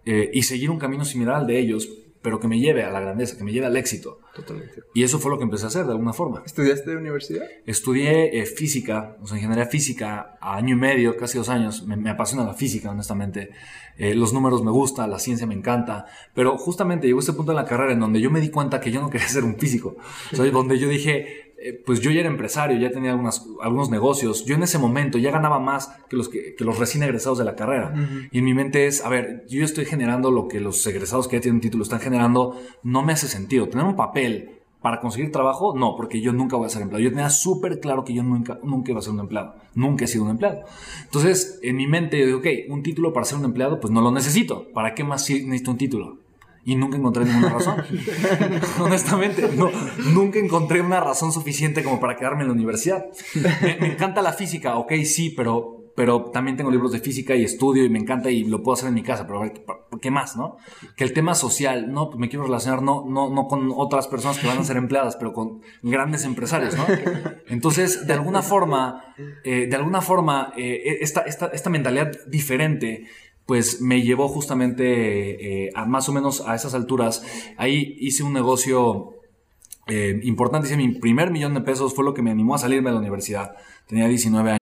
Speaker 6: eh, y seguir un camino similar al de ellos, pero que me lleve a la grandeza, que me lleve al éxito.
Speaker 3: Totalmente.
Speaker 6: Y eso fue lo que empecé a hacer de alguna forma.
Speaker 1: ¿Estudiaste de universidad?
Speaker 6: Estudié eh, física, o sea, ingeniería física, a año y medio, casi dos años. Me, me apasiona la física, honestamente. Eh, los números me gustan, la ciencia me encanta. Pero justamente llegó este punto en la carrera en donde yo me di cuenta que yo no quería <laughs> ser un físico. O sea, donde yo dije, eh, pues yo ya era empresario, ya tenía algunas, algunos negocios. Yo en ese momento ya ganaba más que los, que, que los recién egresados de la carrera. Y en mi mente es, a ver, yo estoy generando lo que los egresados que ya tienen título están generando. No me hace sentido. Tener un papel para conseguir trabajo, no, porque yo nunca voy a ser empleado. Yo tenía súper claro que yo nunca, nunca iba a ser un empleado. Nunca he sido un empleado. Entonces, en mi mente, yo digo, ok, un título para ser un empleado, pues no lo necesito. ¿Para qué más necesito un título? Y nunca encontré ninguna razón. <laughs> Honestamente, no, nunca encontré una razón suficiente como para quedarme en la universidad. Me, me encanta la física, ok, sí, pero, pero también tengo libros de física y estudio y me encanta y lo puedo hacer en mi casa, pero a ver, ¿por qué más, no? Que el tema social, no, pues me quiero relacionar no, no, no con otras personas que van a ser empleadas, pero con grandes empresarios, ¿no? Entonces, de alguna forma, eh, de alguna forma, eh, esta, esta, esta mentalidad diferente pues me llevó justamente eh, a más o menos a esas alturas. Ahí hice un negocio eh, importante, hice mi primer millón de pesos, fue lo que me animó a salirme de la universidad. Tenía 19 años.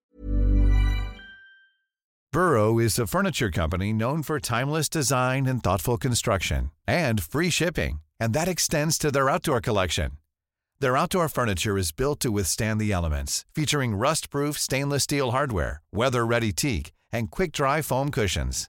Speaker 7: Burrow is a furniture company known for timeless design and thoughtful construction and free shipping, and that extends to their outdoor collection. Their outdoor furniture is built to withstand the elements, featuring rust-proof stainless steel hardware, weather-ready teak, and quick-dry foam cushions.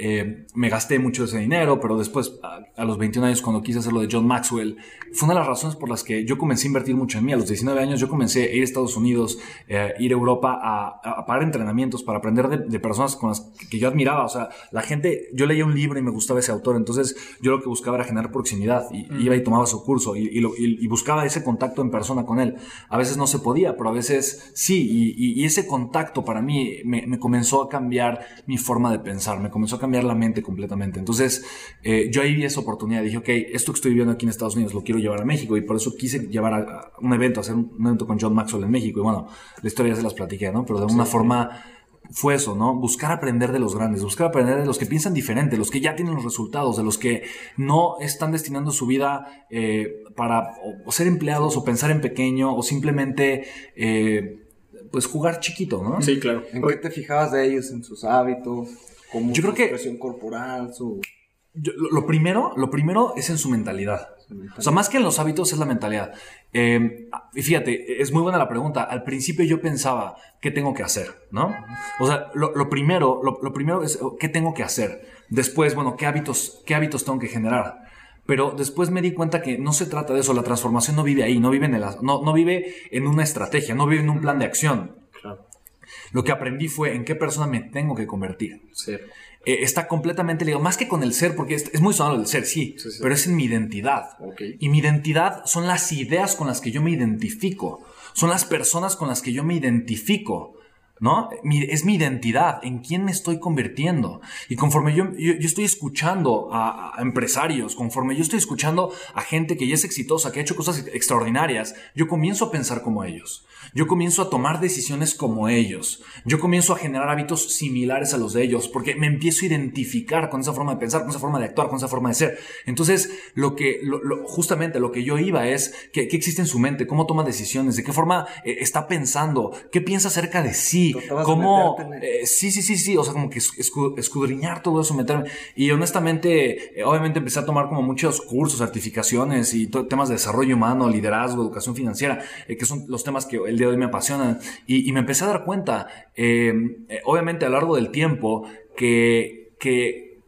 Speaker 6: eh, me gasté mucho de ese dinero, pero después, a, a los 21 años, cuando quise hacer lo de John Maxwell, fue una de las razones por las que yo comencé a invertir mucho en mí. A los 19 años yo comencé a ir a Estados Unidos, eh, ir a Europa a, a pagar entrenamientos para aprender de, de personas con las que, yo admiraba. O sea, la gente, yo leía un libro y me gustaba ese autor, entonces yo lo que buscaba era generar proximidad y iba y tomaba su curso y, y lo- y- y buscaba ese contacto en persona con él. A veces no se podía, pero a veces sí, y ese contacto para mí me, me comenzó a cambiar mi forma de pensar, me comenzó a cambiar la mente completamente. Entonces, eh, yo ahí vi esa oportunidad, dije, ok, esto que estoy viviendo aquí en Estados Unidos lo quiero llevar a México y por eso quise llevar a, a un evento, hacer un, un evento con John Maxwell en México y bueno, la historia ya se las platiqué, ¿no? Pero de alguna forma fue eso, ¿no? Buscar aprender de los grandes, buscar aprender de los que piensan diferente, los que ya tienen los resultados, de los que no están destinando su vida eh, para o ser empleados o pensar en pequeño o simplemente eh, pues jugar chiquito, ¿no?
Speaker 2: Sí, claro.
Speaker 5: ¿En qué te fijabas de ellos? ¿En sus hábitos? ¿Cómo
Speaker 6: Yo creo
Speaker 5: su
Speaker 6: que-
Speaker 5: expresión corporal? Su...
Speaker 6: Yo- lo, lo primero, lo primero es en su mentalidad. O sea, más que en los hábitos es la mentalidad. Eh, y fíjate, es muy buena la pregunta. Al principio yo pensaba, ¿qué tengo que hacer? ¿No? O sea, lo, lo primero, lo, lo primero es, ¿qué tengo que hacer? Después, bueno, ¿qué hábitos, qué hábitos tengo que generar? Pero después me di cuenta que no se trata de eso. La transformación no vive ahí, no vive en, el, no, no vive en una estrategia, no vive en un plan de acción. Lo que aprendí fue en qué persona me tengo que convertir. Eh, está completamente ligado, más que con el ser, porque es, es muy sonado el ser, sí,
Speaker 2: Sí, sí.
Speaker 6: pero es en mi identidad. Y mi identidad son las ideas con las que yo me identifico, son las personas con las que yo me identifico. ¿No? es mi identidad, en quién me estoy convirtiendo. Y conforme yo, yo, estoy escuchando a, empresarios, conforme yo estoy escuchando a gente que ya es exitosa, que ha hecho cosas extraordinarias, yo comienzo a pensar como ellos. Yo comienzo a tomar decisiones como ellos. Yo comienzo a generar hábitos similares a los de ellos, porque me empiezo a identificar con esa forma de pensar, con esa forma de actuar, con esa forma de ser. Entonces, lo que, justamente lo que yo iba es, ¿qué, existe en su mente? ¿Cómo toma decisiones? ¿De qué forma eh, está pensando? ¿Qué piensa acerca de sí? ¿Cómo? Eh, sí, sí, sí, sí. O sea, como que escudriñar todo eso, meterme. Y honestamente, eh, obviamente empecé a tomar como muchos cursos, certificaciones y temas de desarrollo humano, liderazgo, educación financiera, que son los temas que el día de hoy me apasionan. Y, me empecé a dar cuenta, obviamente a lo largo del tiempo, que, que,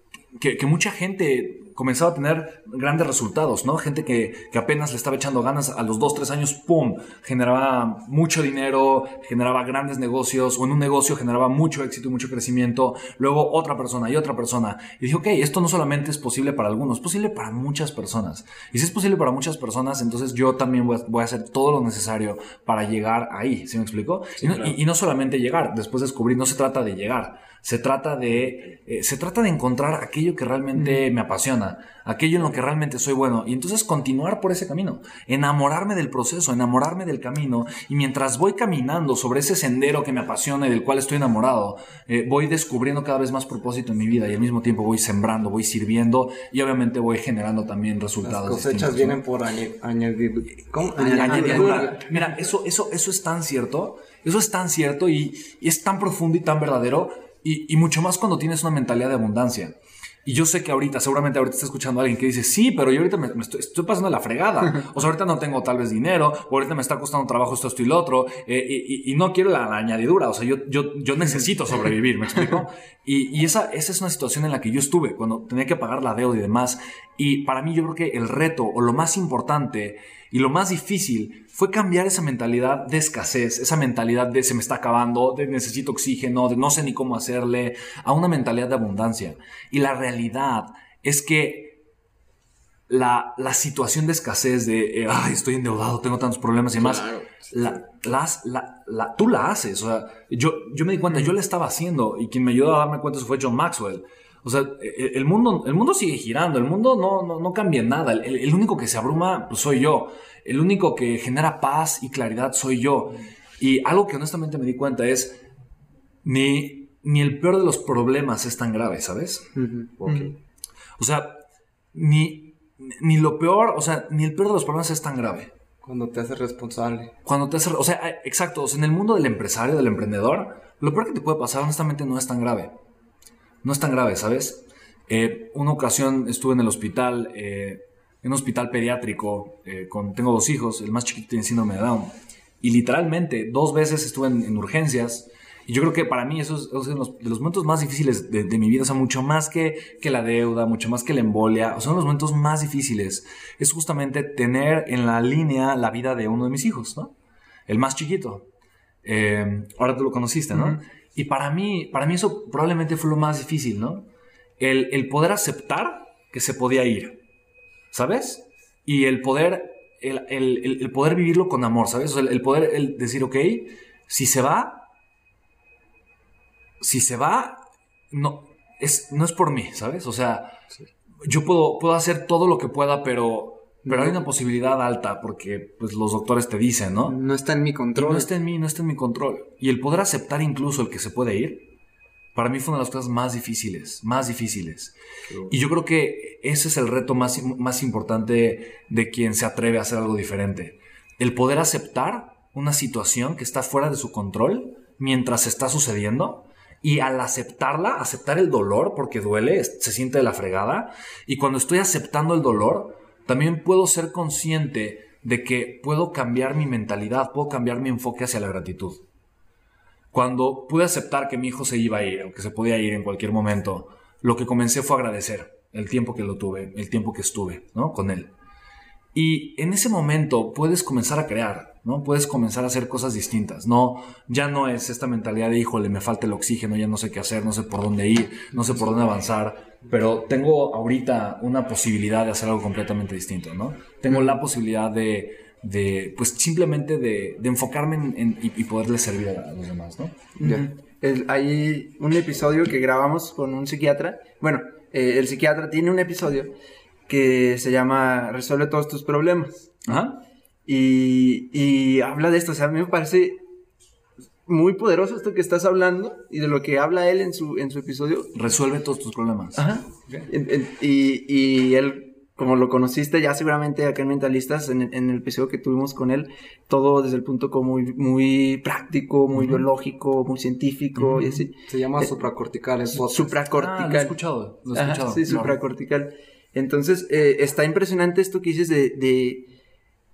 Speaker 6: que mucha gente comenzaba a tener grandes resultados, ¿no? Gente que, apenas le estaba echando ganas a los dos, tres años, ¡pum! Generaba mucho dinero, generaba grandes negocios, o en un negocio generaba mucho éxito y mucho crecimiento. Luego otra persona y otra persona. Y dije, ok, esto no solamente es posible para algunos, es posible para muchas personas. Y si es posible para muchas personas, entonces yo también voy a, hacer todo lo necesario para llegar ahí, ¿sí me explico? y, y no solamente llegar, después descubrir, no se trata de llegar se trata de, eh, se trata de encontrar aquello que realmente me apasiona, aquello en lo que realmente soy bueno. Y entonces continuar por ese camino, enamorarme del proceso, enamorarme del camino. Y mientras voy caminando sobre ese sendero que me apasiona y del cual estoy enamorado, eh, voy descubriendo cada vez más propósito en mi vida y al mismo tiempo voy sembrando, voy sirviendo y obviamente voy generando también resultados.
Speaker 5: Las cosechas vienen por
Speaker 6: añadidura. Mira, eso, eso, eso es tan cierto, eso es tan cierto y es tan profundo y tan verdadero y, mucho más cuando tienes una mentalidad de abundancia. Y yo sé que ahorita, seguramente ahorita está escuchando a alguien que dice, sí, pero yo ahorita me, estoy, pasando la fregada. O sea, ahorita no tengo tal vez dinero, o ahorita me está costando trabajo esto, esto y lo otro, eh, y, no quiero la, añadidura. O sea, yo, yo, yo necesito sobrevivir, ¿me explico? Y, y, esa, esa es una situación en la que yo estuve, cuando tenía que pagar la deuda y demás. Y para mí yo creo que el reto, o lo más importante, y lo más difícil fue cambiar esa mentalidad de escasez, esa mentalidad de se me está acabando, de necesito oxígeno, de no sé ni cómo hacerle, a una mentalidad de abundancia. Y la realidad es que la, situación de escasez, de, eh, ay, estoy endeudado, tengo tantos problemas y demás, la, la, tú la haces. O sea, yo, yo me di cuenta, yo la estaba haciendo y quien me ayudó a darme cuenta eso fue John Maxwell. O sea, e, el mundo, el mundo sigue girando, el mundo no, no, cambia en nada. El, único que se abruma pues, soy yo. El único que genera paz y claridad soy yo. Y algo que honestamente me di cuenta es, ni, ni el peor de los problemas es tan grave, ¿sabes? O sea, ni, ni lo peor, o sea, ni el peor de los problemas es tan grave.
Speaker 5: Cuando te haces responsable.
Speaker 6: Cuando te haces, o sea, exacto, o sea, en el mundo del empresario, del emprendedor, lo peor que te puede pasar honestamente no es tan grave no es tan grave, ¿sabes? Eh, una ocasión estuve en el hospital, eh, en un hospital pediátrico, eh, con, tengo dos hijos, el más chiquito tiene síndrome de Down, y literalmente dos veces estuve en, urgencias, y yo creo que para mí eso es, uno de los, momentos más difíciles de, mi vida, o sea, mucho más que, que la deuda, mucho más que la embolia, o son los momentos más difíciles, es justamente tener en la línea la vida de uno de mis hijos, ¿no? El más chiquito. ahora tú lo conociste, ¿no? Y para mí, para mí eso probablemente fue lo más difícil, ¿no? El, poder aceptar que se podía ir, ¿sabes? Y el poder, el, poder vivirlo con amor, ¿sabes? el, poder decir, ok, si se va, si se va, no es, no es por mí, ¿sabes? O sea, yo puedo, puedo hacer todo lo que pueda, pero pero hay una posibilidad alta porque pues, los doctores te dicen, ¿no?
Speaker 5: No está en mi control.
Speaker 6: no está en mí, no está en mi control. Y el poder aceptar incluso el que se puede ir, para mí fue una de las cosas más difíciles, más difíciles. Y yo creo que ese es el reto más, más importante de quien se atreve a hacer algo diferente. El poder aceptar una situación que está fuera de su control mientras está sucediendo y al aceptarla, aceptar el dolor, porque duele, se siente de la fregada, y cuando estoy aceptando el dolor, también puedo ser consciente de que puedo cambiar mi mentalidad, puedo cambiar mi enfoque hacia la gratitud. Cuando pude aceptar que mi hijo se iba a ir o que se podía ir en cualquier momento, lo que comencé fue agradecer el tiempo que lo tuve, el tiempo que estuve ¿no? con él. Y en ese momento puedes comenzar a crear, ¿no? Puedes comenzar a hacer cosas distintas. No, ya no es esta mentalidad de, híjole, me falta el oxígeno, ya no sé qué hacer, no sé por dónde ir, no sé por dónde avanzar, pero tengo ahorita una posibilidad de hacer algo completamente distinto, ¿no? Tengo la posibilidad de, de pues simplemente de, de enfocarme en, en- y, y poderle servir a, a los demás, ¿no?
Speaker 1: El- hay un episodio que grabamos con un psiquiatra. Bueno, eh, el psiquiatra tiene un episodio que se llama Resuelve todos tus problemas.
Speaker 6: Ajá.
Speaker 1: Y, y habla de esto. O sea, a mí me parece muy poderoso esto que estás hablando y de lo que habla él en su, en su episodio.
Speaker 6: Resuelve todos tus problemas.
Speaker 1: Ajá. En- en- y, y él, como lo conociste ya seguramente acá en Mentalistas, en, el- en el episodio que tuvimos con él, todo desde el punto como muy, muy práctico, muy biológico, muy científico y así.
Speaker 5: Se llama
Speaker 1: Eh,
Speaker 5: supracortical el podcast.
Speaker 6: Ah,
Speaker 1: Supracortical.
Speaker 6: lo he escuchado, lo he
Speaker 1: Ajá,
Speaker 6: escuchado.
Speaker 1: sí, supracortical. Entonces, eh, está impresionante esto que dices de, de,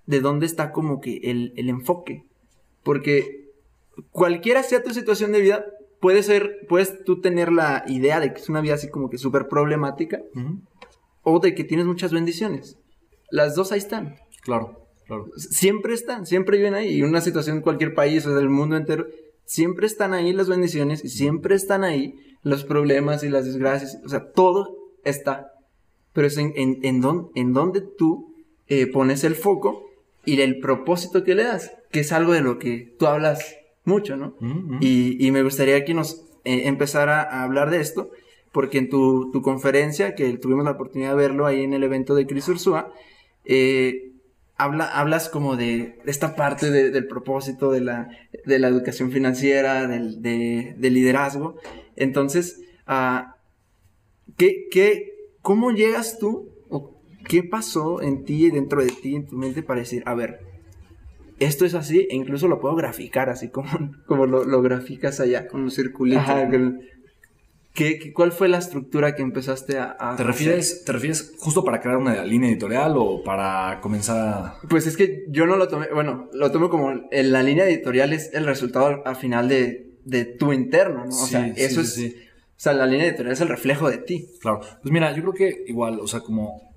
Speaker 1: de dónde está como que el, el enfoque. Porque cualquiera sea tu situación de vida, puede ser, puedes tú tener la idea de que es una vida así como que súper problemática
Speaker 6: Ujú.
Speaker 1: O de que tienes muchas bendiciones. Las dos ahí están.
Speaker 6: Claro, claro.
Speaker 1: Siempre están, siempre viven ahí. Y una situación en cualquier país o del mundo entero, siempre están ahí las bendiciones y siempre están ahí los problemas y las desgracias. O sea, todo está. Pero es en, en, en, dón- en donde tú eh, pones el foco y el propósito que le das, que es algo de lo que tú hablas mucho, ¿no?
Speaker 6: Ujú, ujú.
Speaker 1: Y, y me gustaría que nos eh, empezara a hablar de esto, porque en tu, tu conferencia, que tuvimos la oportunidad de verlo ahí en el evento de Cris Ursúa, eh, habla, hablas como de esta parte de- del propósito de la, de la educación financiera, del, de, del liderazgo. Entonces, ah, ¿qué, qué, ¿cómo llegas tú o qué pasó en ti, dentro de ti, en tu mente para decir, a ver, esto es así e incluso lo puedo graficar así como, <laughs> como lo, lo graficas allá?
Speaker 3: Con un circulito.
Speaker 1: Ajá, ¿qué, qué- cuál fue la estructura que empezaste a, a
Speaker 6: ¿Te
Speaker 1: hacer?
Speaker 6: refieres, ¿Te refieres justo para crear una línea editorial o para comenzar a...
Speaker 1: Pues es que yo no lo tomé, bueno, lo tomo como en la línea editorial es el resultado al, al final de, de tu interno, ¿no? O
Speaker 6: Sí,
Speaker 1: sea,
Speaker 6: sí,
Speaker 1: eso
Speaker 6: sí,
Speaker 1: es, o sea, la línea editorial es el reflejo de ti.
Speaker 6: Claro. Pues mira, yo creo que igual, o sea, como...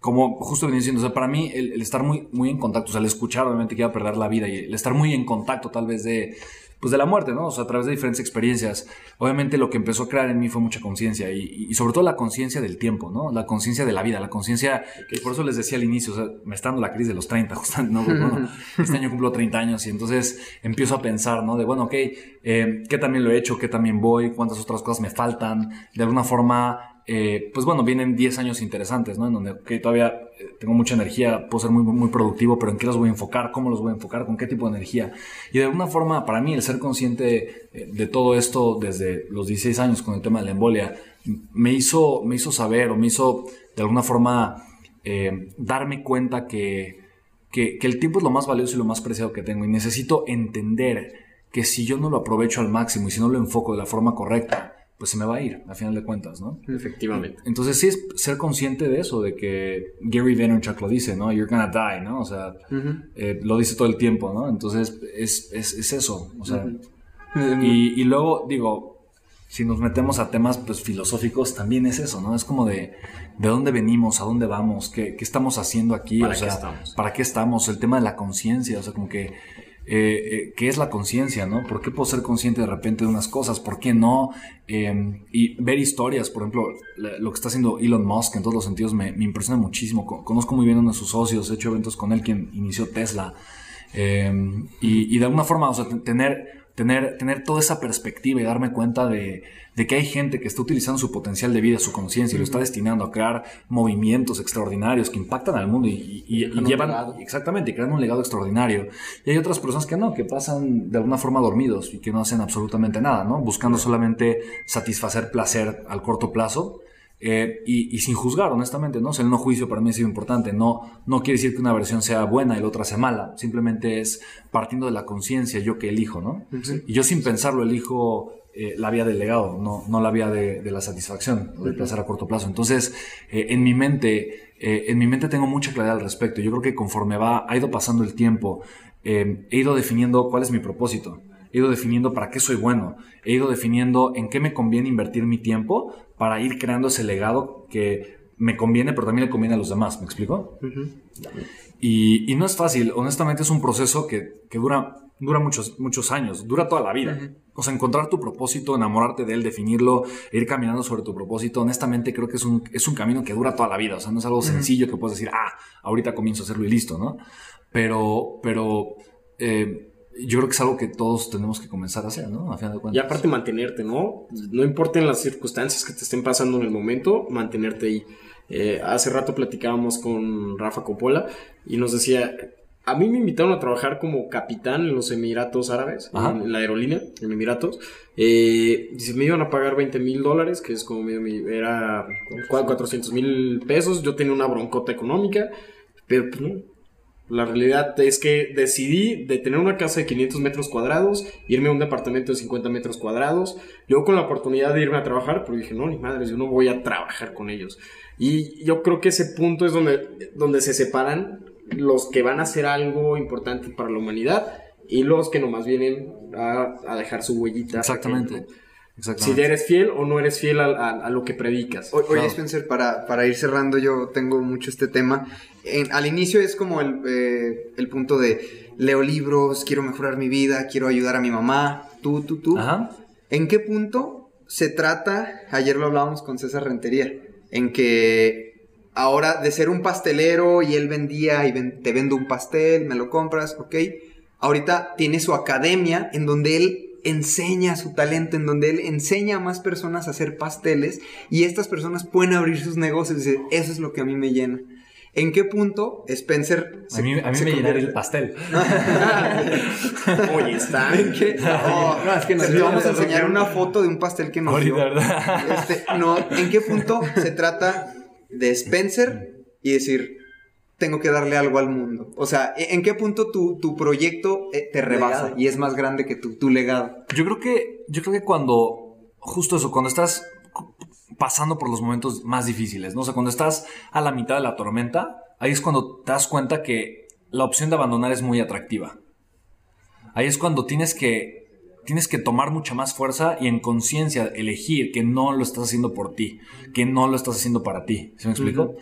Speaker 6: Como justo venía diciendo, o sea, para mí el, el estar muy, muy en contacto, o sea, el escuchar obviamente que iba a perder la vida y el estar muy en contacto tal vez de, pues de la muerte, ¿no? O sea, a través de diferentes experiencias. Obviamente lo que empezó a crear en mí fue mucha conciencia y, y sobre todo la conciencia del tiempo, ¿no? La conciencia de la vida, la conciencia, que por eso les decía al inicio, o sea, me está dando la crisis de los 30, <laughs> justamente, ¿no? Bueno, <laughs> este año cumplo 30 años y entonces empiezo a pensar, ¿no? De, bueno, ok, eh, ¿qué también lo he hecho? ¿Qué también voy? ¿Cuántas otras cosas me faltan? De alguna forma, eh, pues bueno, vienen 10 años interesantes, ¿no? En donde ok, todavía eh, tengo mucha energía, puedo ser muy, muy productivo, pero ¿en qué los voy a enfocar? ¿Cómo los voy a enfocar? ¿Con qué tipo de energía? Y de alguna forma, para mí, el ser consciente eh, de todo esto desde los 16 años con el tema de la embolia, me hizo, me hizo saber o me hizo, de alguna forma, darme cuenta que, que el tiempo es lo más valioso y lo más preciado que tengo y necesito entender que si yo no lo aprovecho al máximo y si no lo enfoco de la forma correcta, pues se me va a ir, a final de cuentas, ¿no?
Speaker 2: Efectivamente.
Speaker 6: Entonces sí es ser consciente de eso, de que Gary Vaynerchuk lo dice, ¿no? You're gonna die, ¿no? O sea, eh, lo dice todo el tiempo, ¿no? Entonces es, es, es eso, o sea. y, y luego, digo, si nos metemos a temas pues filosóficos, también es eso, ¿no? Es como de, de dónde venimos, a dónde vamos, qué, qué estamos haciendo aquí,
Speaker 2: ¿Para
Speaker 6: o
Speaker 2: qué
Speaker 6: sea,
Speaker 2: estamos?
Speaker 6: para qué estamos, el tema de la conciencia, o sea, como que, eh, eh, ¿qué es la conciencia, no? ¿Por qué puedo ser consciente de repente de unas cosas? ¿Por qué no? Eh, y ver historias, por ejemplo, lo que está haciendo Elon Musk en todos los sentidos me, impresiona muchísimo. Co- Conozco muy bien a uno de sus socios, he hecho eventos con él, quien inició Tesla. Eh, y, de alguna forma, o sea, te- tener, tener, tener toda esa perspectiva y darme cuenta de, de que hay gente que está utilizando su potencial de vida, su conciencia y lo está destinando a crear movimientos extraordinarios que impactan al mundo y, y- y llevan,
Speaker 5: legado.
Speaker 6: exactamente, crean un legado extraordinario. Y hay otras personas que no, que pasan de alguna forma dormidos y que no hacen absolutamente nada, ¿no? Buscando solamente satisfacer placer al corto plazo. Eh, y, y sin juzgar, honestamente, ¿no? O sea, el no juicio para mí ha sido importante. No, no quiere decir que una versión sea buena y la otra sea mala. Simplemente es partiendo de la conciencia, yo que elijo, ¿no? Y yo sin pensarlo elijo eh, la vía del legado, no, no la vía de, de la satisfacción o del placer a corto plazo. Entonces, eh, en mi mente, eh, en mi mente tengo mucha claridad al respecto. Yo creo que conforme va, ha ido pasando el tiempo, eh, he ido definiendo cuál es mi propósito. He ido definiendo para qué soy bueno. He ido definiendo en qué me conviene invertir mi tiempo para ir creando ese legado que me conviene, pero también le conviene a los demás. ¿Me explico? Y, y no es fácil, honestamente es un proceso que, que dura dura muchos, muchos años, dura toda la vida. O sea, encontrar tu propósito, enamorarte de él, definirlo, ir caminando sobre tu propósito, honestamente creo que es un, es un camino que dura toda la vida. O sea, no es algo sencillo que puedes decir, ah, ahorita comienzo a hacerlo y listo, ¿no? Pero, pero eh, yo creo que es algo que todos tenemos que comenzar a hacer, ¿no? A final de
Speaker 2: Y
Speaker 6: cuentas.
Speaker 2: aparte mantenerte, ¿no? No importen las circunstancias que te estén pasando en el momento, mantenerte ahí. Eh, hace rato platicábamos con Rafa Coppola y nos decía, a mí me invitaron a trabajar como capitán en los Emiratos Árabes,
Speaker 6: Ajá.
Speaker 2: en la aerolínea, en Emiratos. Eh, dice, me iban a pagar 20 mil dólares, que es como medio mi- era 400 mil pesos. Yo tenía una broncota económica, pero pues no. La realidad es que decidí de tener una casa de 500 metros cuadrados, irme a un departamento de 50 metros cuadrados. Yo con la oportunidad de irme a trabajar, pero dije, no, ni madres, yo no voy a trabajar con ellos. Y yo creo que ese punto es donde, donde se separan los que van a hacer algo importante para la humanidad y los que nomás vienen a, a dejar su huellita.
Speaker 6: Exactamente.
Speaker 2: Si eres fiel o no eres fiel a, a- a lo que predicas.
Speaker 3: O- Oye, Spencer, para, para ir cerrando, yo tengo mucho este tema. En- al inicio es como el, eh, el punto de leo libros, quiero mejorar mi vida, quiero ayudar a mi mamá, tú, tú, tú.
Speaker 6: Ajá.
Speaker 3: ¿En qué punto se trata, ayer lo hablábamos con César Rentería, en que ahora de ser un pastelero y él vendía y ven- te vendo un pastel, me lo compras, ok, ahorita tiene su academia en donde él enseña su talento, en donde él enseña a más personas a hacer pasteles y estas personas pueden abrir sus negocios y decir, eso es lo que a mí me llena. ¿En qué punto Spencer
Speaker 6: A mí, a mí
Speaker 3: se
Speaker 6: me llenaría el pastel.
Speaker 2: Oye, está. <laughs>
Speaker 3: ¿En qué? No,
Speaker 1: No, es que nos
Speaker 3: vamos a enseñar una foto de un pastel que nos
Speaker 6: Ahorita,
Speaker 3: dio.
Speaker 6: ¿verdad?
Speaker 3: Este, no, ¿en qué punto se trata de Spencer y decir, tengo que darle algo al mundo? O sea, ¿e- ¿en qué punto tu, tu proyecto eh, te rebasa
Speaker 1: Legado.
Speaker 3: y es más grande que tu, tu legado?
Speaker 6: Yo creo que, yo creo que cuando, justo eso, cuando estás pasando por los momentos más difíciles, ¿no? O sea, cuando estás a la mitad de la tormenta, ahí es cuando te das cuenta que la opción de abandonar es muy atractiva. Ahí es cuando tienes que, tienes que tomar mucha más fuerza y en conciencia elegir que no lo estás haciendo por ti, que no lo estás haciendo para ti. ¿Se me explico?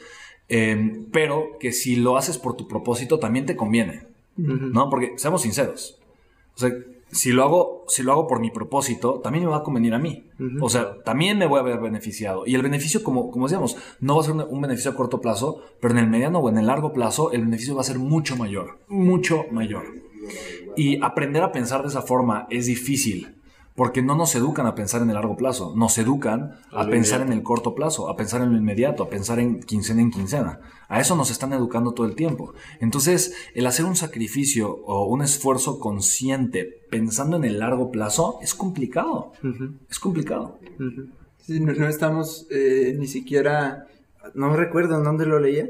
Speaker 6: Eh, pero que si lo haces por tu propósito, también te conviene. ¿No? Porque, seamos sinceros. O sea, si lo hago, si lo hago por mi propósito, también me va a convenir a mí. O sea, también me voy a ver beneficiado. Y el beneficio, como, como decíamos, no va a ser un, un beneficio a corto plazo, pero en el mediano o en el largo plazo, el beneficio va a ser mucho mayor. Mucho mayor. Y aprender a pensar de esa forma es difícil. Porque no nos educan a pensar en el largo plazo, nos educan a pensar en el corto plazo, a pensar en lo inmediato, a pensar en quincena en quincena. A eso nos están educando todo el tiempo. Entonces, el hacer un sacrificio o un esfuerzo consciente pensando en el largo plazo es complicado. Es complicado.
Speaker 1: Sí, no, no estamos eh, ni siquiera, no recuerdo en dónde lo leía,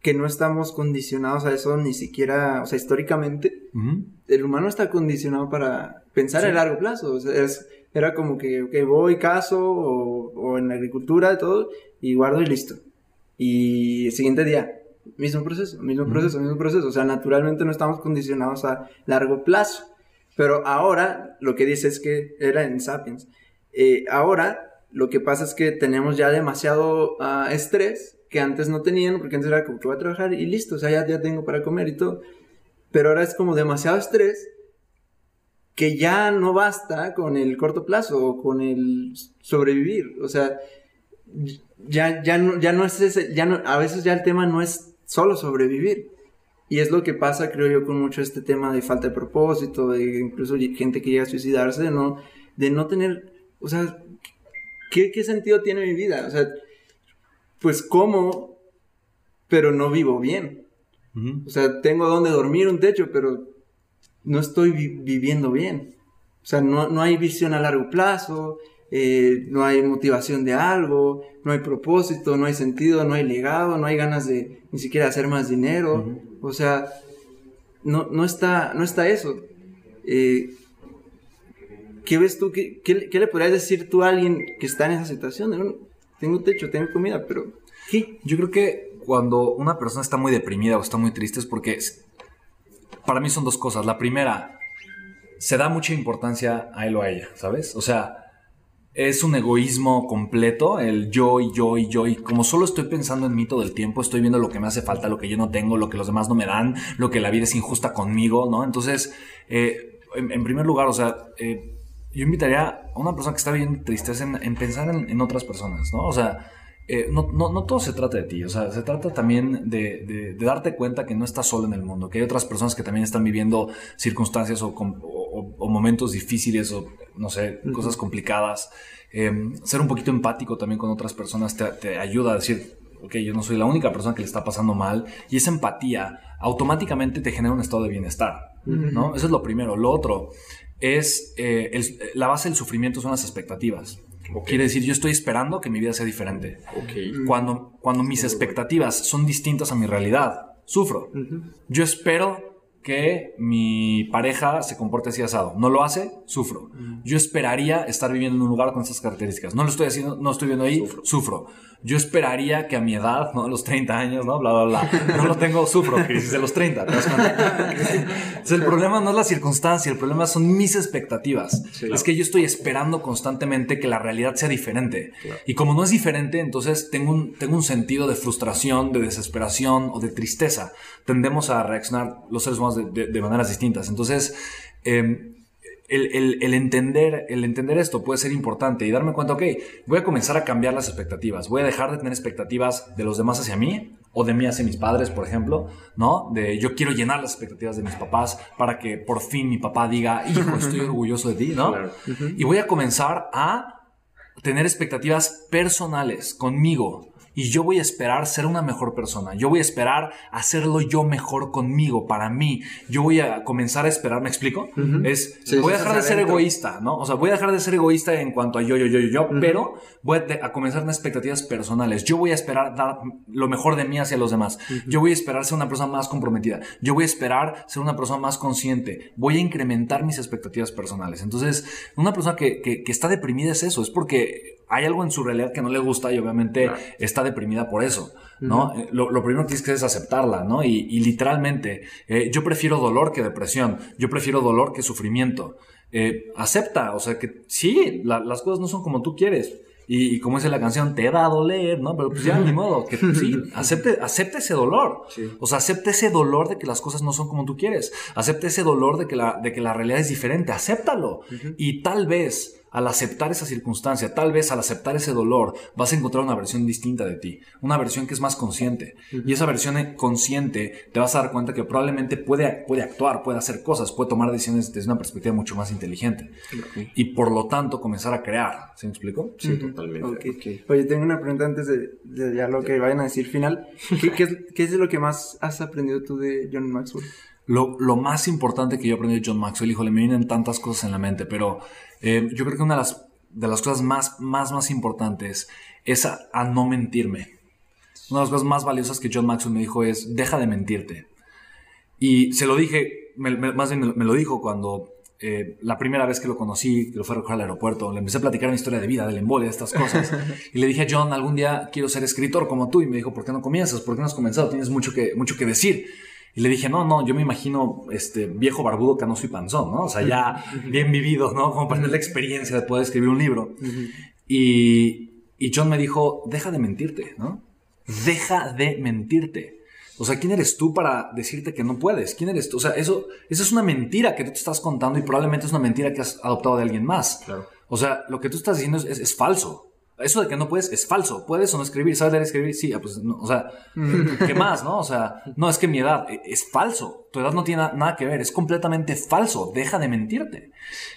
Speaker 1: que no estamos condicionados a eso ni siquiera, o sea, históricamente, el humano está condicionado para pensar a largo plazo. O sea, es- era como que, ok, voy, caso, o, o en la agricultura, todo, y guardo y listo. Y el siguiente día, mismo proceso, mismo proceso, mismo proceso. O sea, naturalmente no estamos condicionados a largo plazo. Pero ahora, lo que dice es que era en Sapiens. eh, ahora, lo que pasa es que tenemos ya demasiado ah, estrés que antes no tenían, porque antes era como que voy a trabajar y listo, o sea, ya, ya tengo para comer y todo. Pero ahora es como demasiado estrés que ya no basta con el corto plazo o con el sobrevivir. O sea, ya, ya, no, ya no es ese, ya no, a veces ya el tema no es solo sobrevivir. Y es lo que pasa, creo yo, con mucho este tema de falta de propósito, de incluso gente que llega a suicidarse, de no, de no tener, o sea, ¿qué, ¿qué sentido tiene mi vida? O sea, pues como, pero no vivo bien.
Speaker 6: Ujú.
Speaker 1: O sea, tengo donde dormir, un techo, pero no estoy vi- viviendo bien. O sea, no, no hay visión a largo plazo, eh, no hay motivación de algo, no hay propósito, no hay sentido, no hay legado, no hay ganas de ni siquiera hacer más dinero. O sea, no, no, está, no está eso. Eh, ¿Qué ves tú? ¿Qué, qué, le- qué le podrías decir tú a alguien que está en esa situación? "Bueno, tengo techo, tengo comida, pero ¿qué?
Speaker 6: Yo creo que cuando una persona está muy deprimida o está muy triste es porque para mí son dos cosas. La primera, se da mucha importancia a él o a ella, ¿sabes? O sea, es un egoísmo completo, el yo y yo y yo, y como solo estoy pensando en mí todo el tiempo, estoy viendo lo que me hace falta, lo que yo no tengo, lo que los demás no me dan, lo que la vida es injusta conmigo, ¿no? Entonces, eh, en, primer lugar, o sea, eh, yo invitaría a una persona que está bien tristeza en, pensar en, otras personas, ¿no? O sea, eh, no, no, todo se trata de ti, o sea, se trata también de, darte cuenta que no estás solo en el mundo, que hay otras personas que también están viviendo circunstancias o, o momentos difíciles o no sé, cosas complicadas. Eh, ser un poquito empático también con otras personas te, ayuda a decir, ok, yo no soy la única persona que le está pasando mal. Y esa empatía automáticamente te genera un estado de bienestar, ¿no? Eso es lo primero. Lo otro es, eh, la base del sufrimiento son las expectativas. Quiere decir, yo estoy esperando que mi vida sea diferente. Cuando, cuando mis expectativas son distintas a mi realidad, sufro. Yo espero que mi pareja se comporte así asado. No lo hace, sufro. Yo esperaría estar viviendo en un lugar con estas características. No lo estoy haciendo, no estoy viendo ahí, sufro yo esperaría que a mi edad, ¿no? Los 30 años, ¿no? Bla, bla, bla. No lo tengo, sufro, <laughs> crisis de los 30. Entonces, el problema no es la circunstancia, el problema son mis expectativas. Es que yo estoy esperando constantemente que la realidad sea diferente. Y como no es diferente, entonces tengo un, tengo un sentido de frustración, de desesperación o de tristeza. Tendemos a reaccionar los seres humanos de, de maneras distintas. Entonces, eh, el, entender, el entender esto puede ser importante y darme cuenta, ok, voy a comenzar a cambiar las expectativas, voy a dejar de tener expectativas de los demás hacia mí o de mí hacia mis padres, por ejemplo, ¿no? De yo quiero llenar las expectativas de mis papás para que por fin mi papá diga, hijo, <laughs> estoy orgulloso de ti, ¿no? Y voy a comenzar a tener expectativas personales conmigo, y yo voy a esperar ser una mejor persona. Yo voy a esperar hacerlo yo mejor conmigo, para mí. Yo voy a comenzar a esperar, ¿me explico? Es, voy a dejar de ser egoísta, ¿no? O sea, voy a dejar de ser egoísta en cuanto a yo, yo, yo, yo, yo, pero voy a, comenzar en expectativas personales. Yo voy a esperar dar lo mejor de mí hacia los demás. Yo voy a esperar ser una persona más comprometida. Yo voy a esperar ser una persona más consciente. Voy a incrementar mis expectativas personales. Entonces, una persona que, que, que está deprimida es eso, es porque hay algo en su realidad que no le gusta y obviamente está deprimida por eso, ¿no? Eh, lo, primero que tienes que hacer es aceptarla, ¿no? Y, literalmente, eh, yo prefiero dolor que depresión, yo prefiero dolor que sufrimiento. Eh, acepta, o sea que sí, las cosas no son como tú quieres. Y, como dice la canción, te va a doler, ¿no? Pero pues ya ni modo, que <laughs> sí, acepte, acepte ese dolor. O sea, acepte ese dolor de que las cosas no son como tú quieres. Acepte ese dolor de que la, de que la realidad es diferente. Acéptalo. Y tal vez al aceptar esa circunstancia, tal vez al aceptar ese dolor, vas a encontrar una versión distinta de ti, una versión que es más consciente. Y esa versión consciente te vas a dar cuenta que probablemente puede, puede actuar, puede hacer cosas, puede tomar decisiones desde una perspectiva mucho más inteligente. Y por lo tanto comenzar a crear. ¿Se me explicó?
Speaker 2: Sí, totalmente.
Speaker 1: Oye, tengo una pregunta antes de, ya lo que vayan a decir final. ¿Qué, es, ¿Qué es lo que más has aprendido tú de John Maxwell?
Speaker 6: Lo, lo, más importante que yo aprendí de John Maxwell, híjole, me vienen tantas cosas en la mente, pero eh, yo creo que una de las, de las cosas más, más, más importantes es a, no mentirme. Una de las cosas más valiosas que John Maxwell me dijo es, deja de mentirte. Y se lo dije, más bien me, lo dijo cuando eh, la primera vez que lo conocí, que lo fue a recoger al aeropuerto, le empecé a platicar una historia de vida, del embolia, de estas cosas. <laughs> y le dije John, algún día quiero ser escritor como tú. Y me dijo, ¿por qué no comienzas? ¿Por qué no has comenzado? Tienes mucho que, mucho que decir. Y le dije, no, no, yo me imagino este viejo barbudo, canoso y panzón, ¿no? O sea, ya bien vivido, ¿no? Como para tener la experiencia de poder escribir un libro. y, y John me dijo, deja de mentirte, ¿no? Deja de mentirte. O sea, ¿quién eres tú para decirte que no puedes? ¿Quién eres tú? O sea, eso, eso es una mentira que tú te estás contando y probablemente es una mentira que has adoptado de alguien más. Claro. O sea, lo que tú estás diciendo es, es falso. Eso de que no puedes es falso. ¿Puedes o no escribir? ¿Sabes leer escribir? Sí, ah, pues no, o sea, ¿qué más, no? O sea, no, es que mi edad e, es falso. Tu edad no tiene nada que ver, es completamente falso. Deja de mentirte.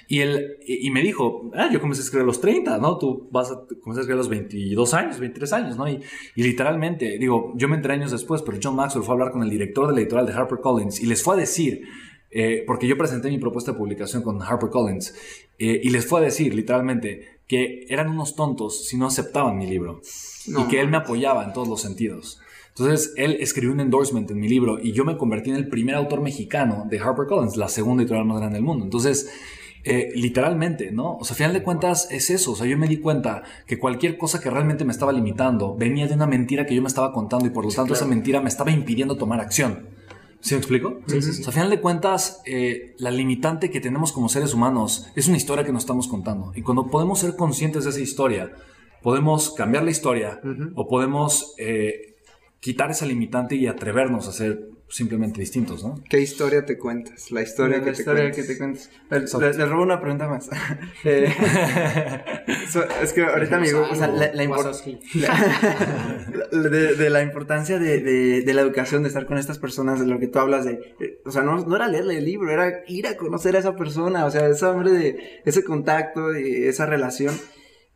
Speaker 6: Y él, y, me dijo, ah, yo comencé a escribir a los 30, ¿no? Tú vas a comenzar a escribir a los 22 años, 23 años, ¿no? Y, y literalmente, digo, yo me enteré años después, pero John Maxwell fue a hablar con el director de la editorial de HarperCollins y les fue a decir, eh, porque yo presenté mi propuesta de publicación con HarperCollins, eh, y les fue a decir, literalmente, que eran unos tontos si no aceptaban mi libro y que él me apoyaba en todos los sentidos. Entonces, él escribió un endorsement en mi libro y yo me convertí en el primer autor mexicano de HarperCollins, la segunda editorial más grande del mundo. Entonces, eh, literalmente, ¿no? O sea, al final de cuentas es eso. O sea, yo me di cuenta que cualquier cosa que realmente me estaba limitando venía de una mentira que yo me estaba contando y por lo tanto esa mentira me estaba impidiendo tomar acción. ¿Sí me explico? O sea, a final de cuentas, eh, la limitante que tenemos como seres humanos es una historia que nos estamos contando. Y cuando podemos ser conscientes de esa historia, podemos cambiar la historia o podemos eh, quitar esa limitante y atrevernos a ser simplemente distintos, ¿no?
Speaker 3: ¿Qué historia te cuentas? La historia,
Speaker 1: La
Speaker 3: que, te
Speaker 1: historia que te cuentas. Le, le robo una pregunta más. <laughs> Eh, <laughs> so- es que ahorita me digo, o sea, la, la impor- <laughs> la- de, de la importancia de, de- de la educación, de estar con estas personas, de lo que tú hablas de, eh, o sea, no, no era leerle el libro, era ir a conocer a esa persona, o sea, ese hombre de ese contacto, de esa relación.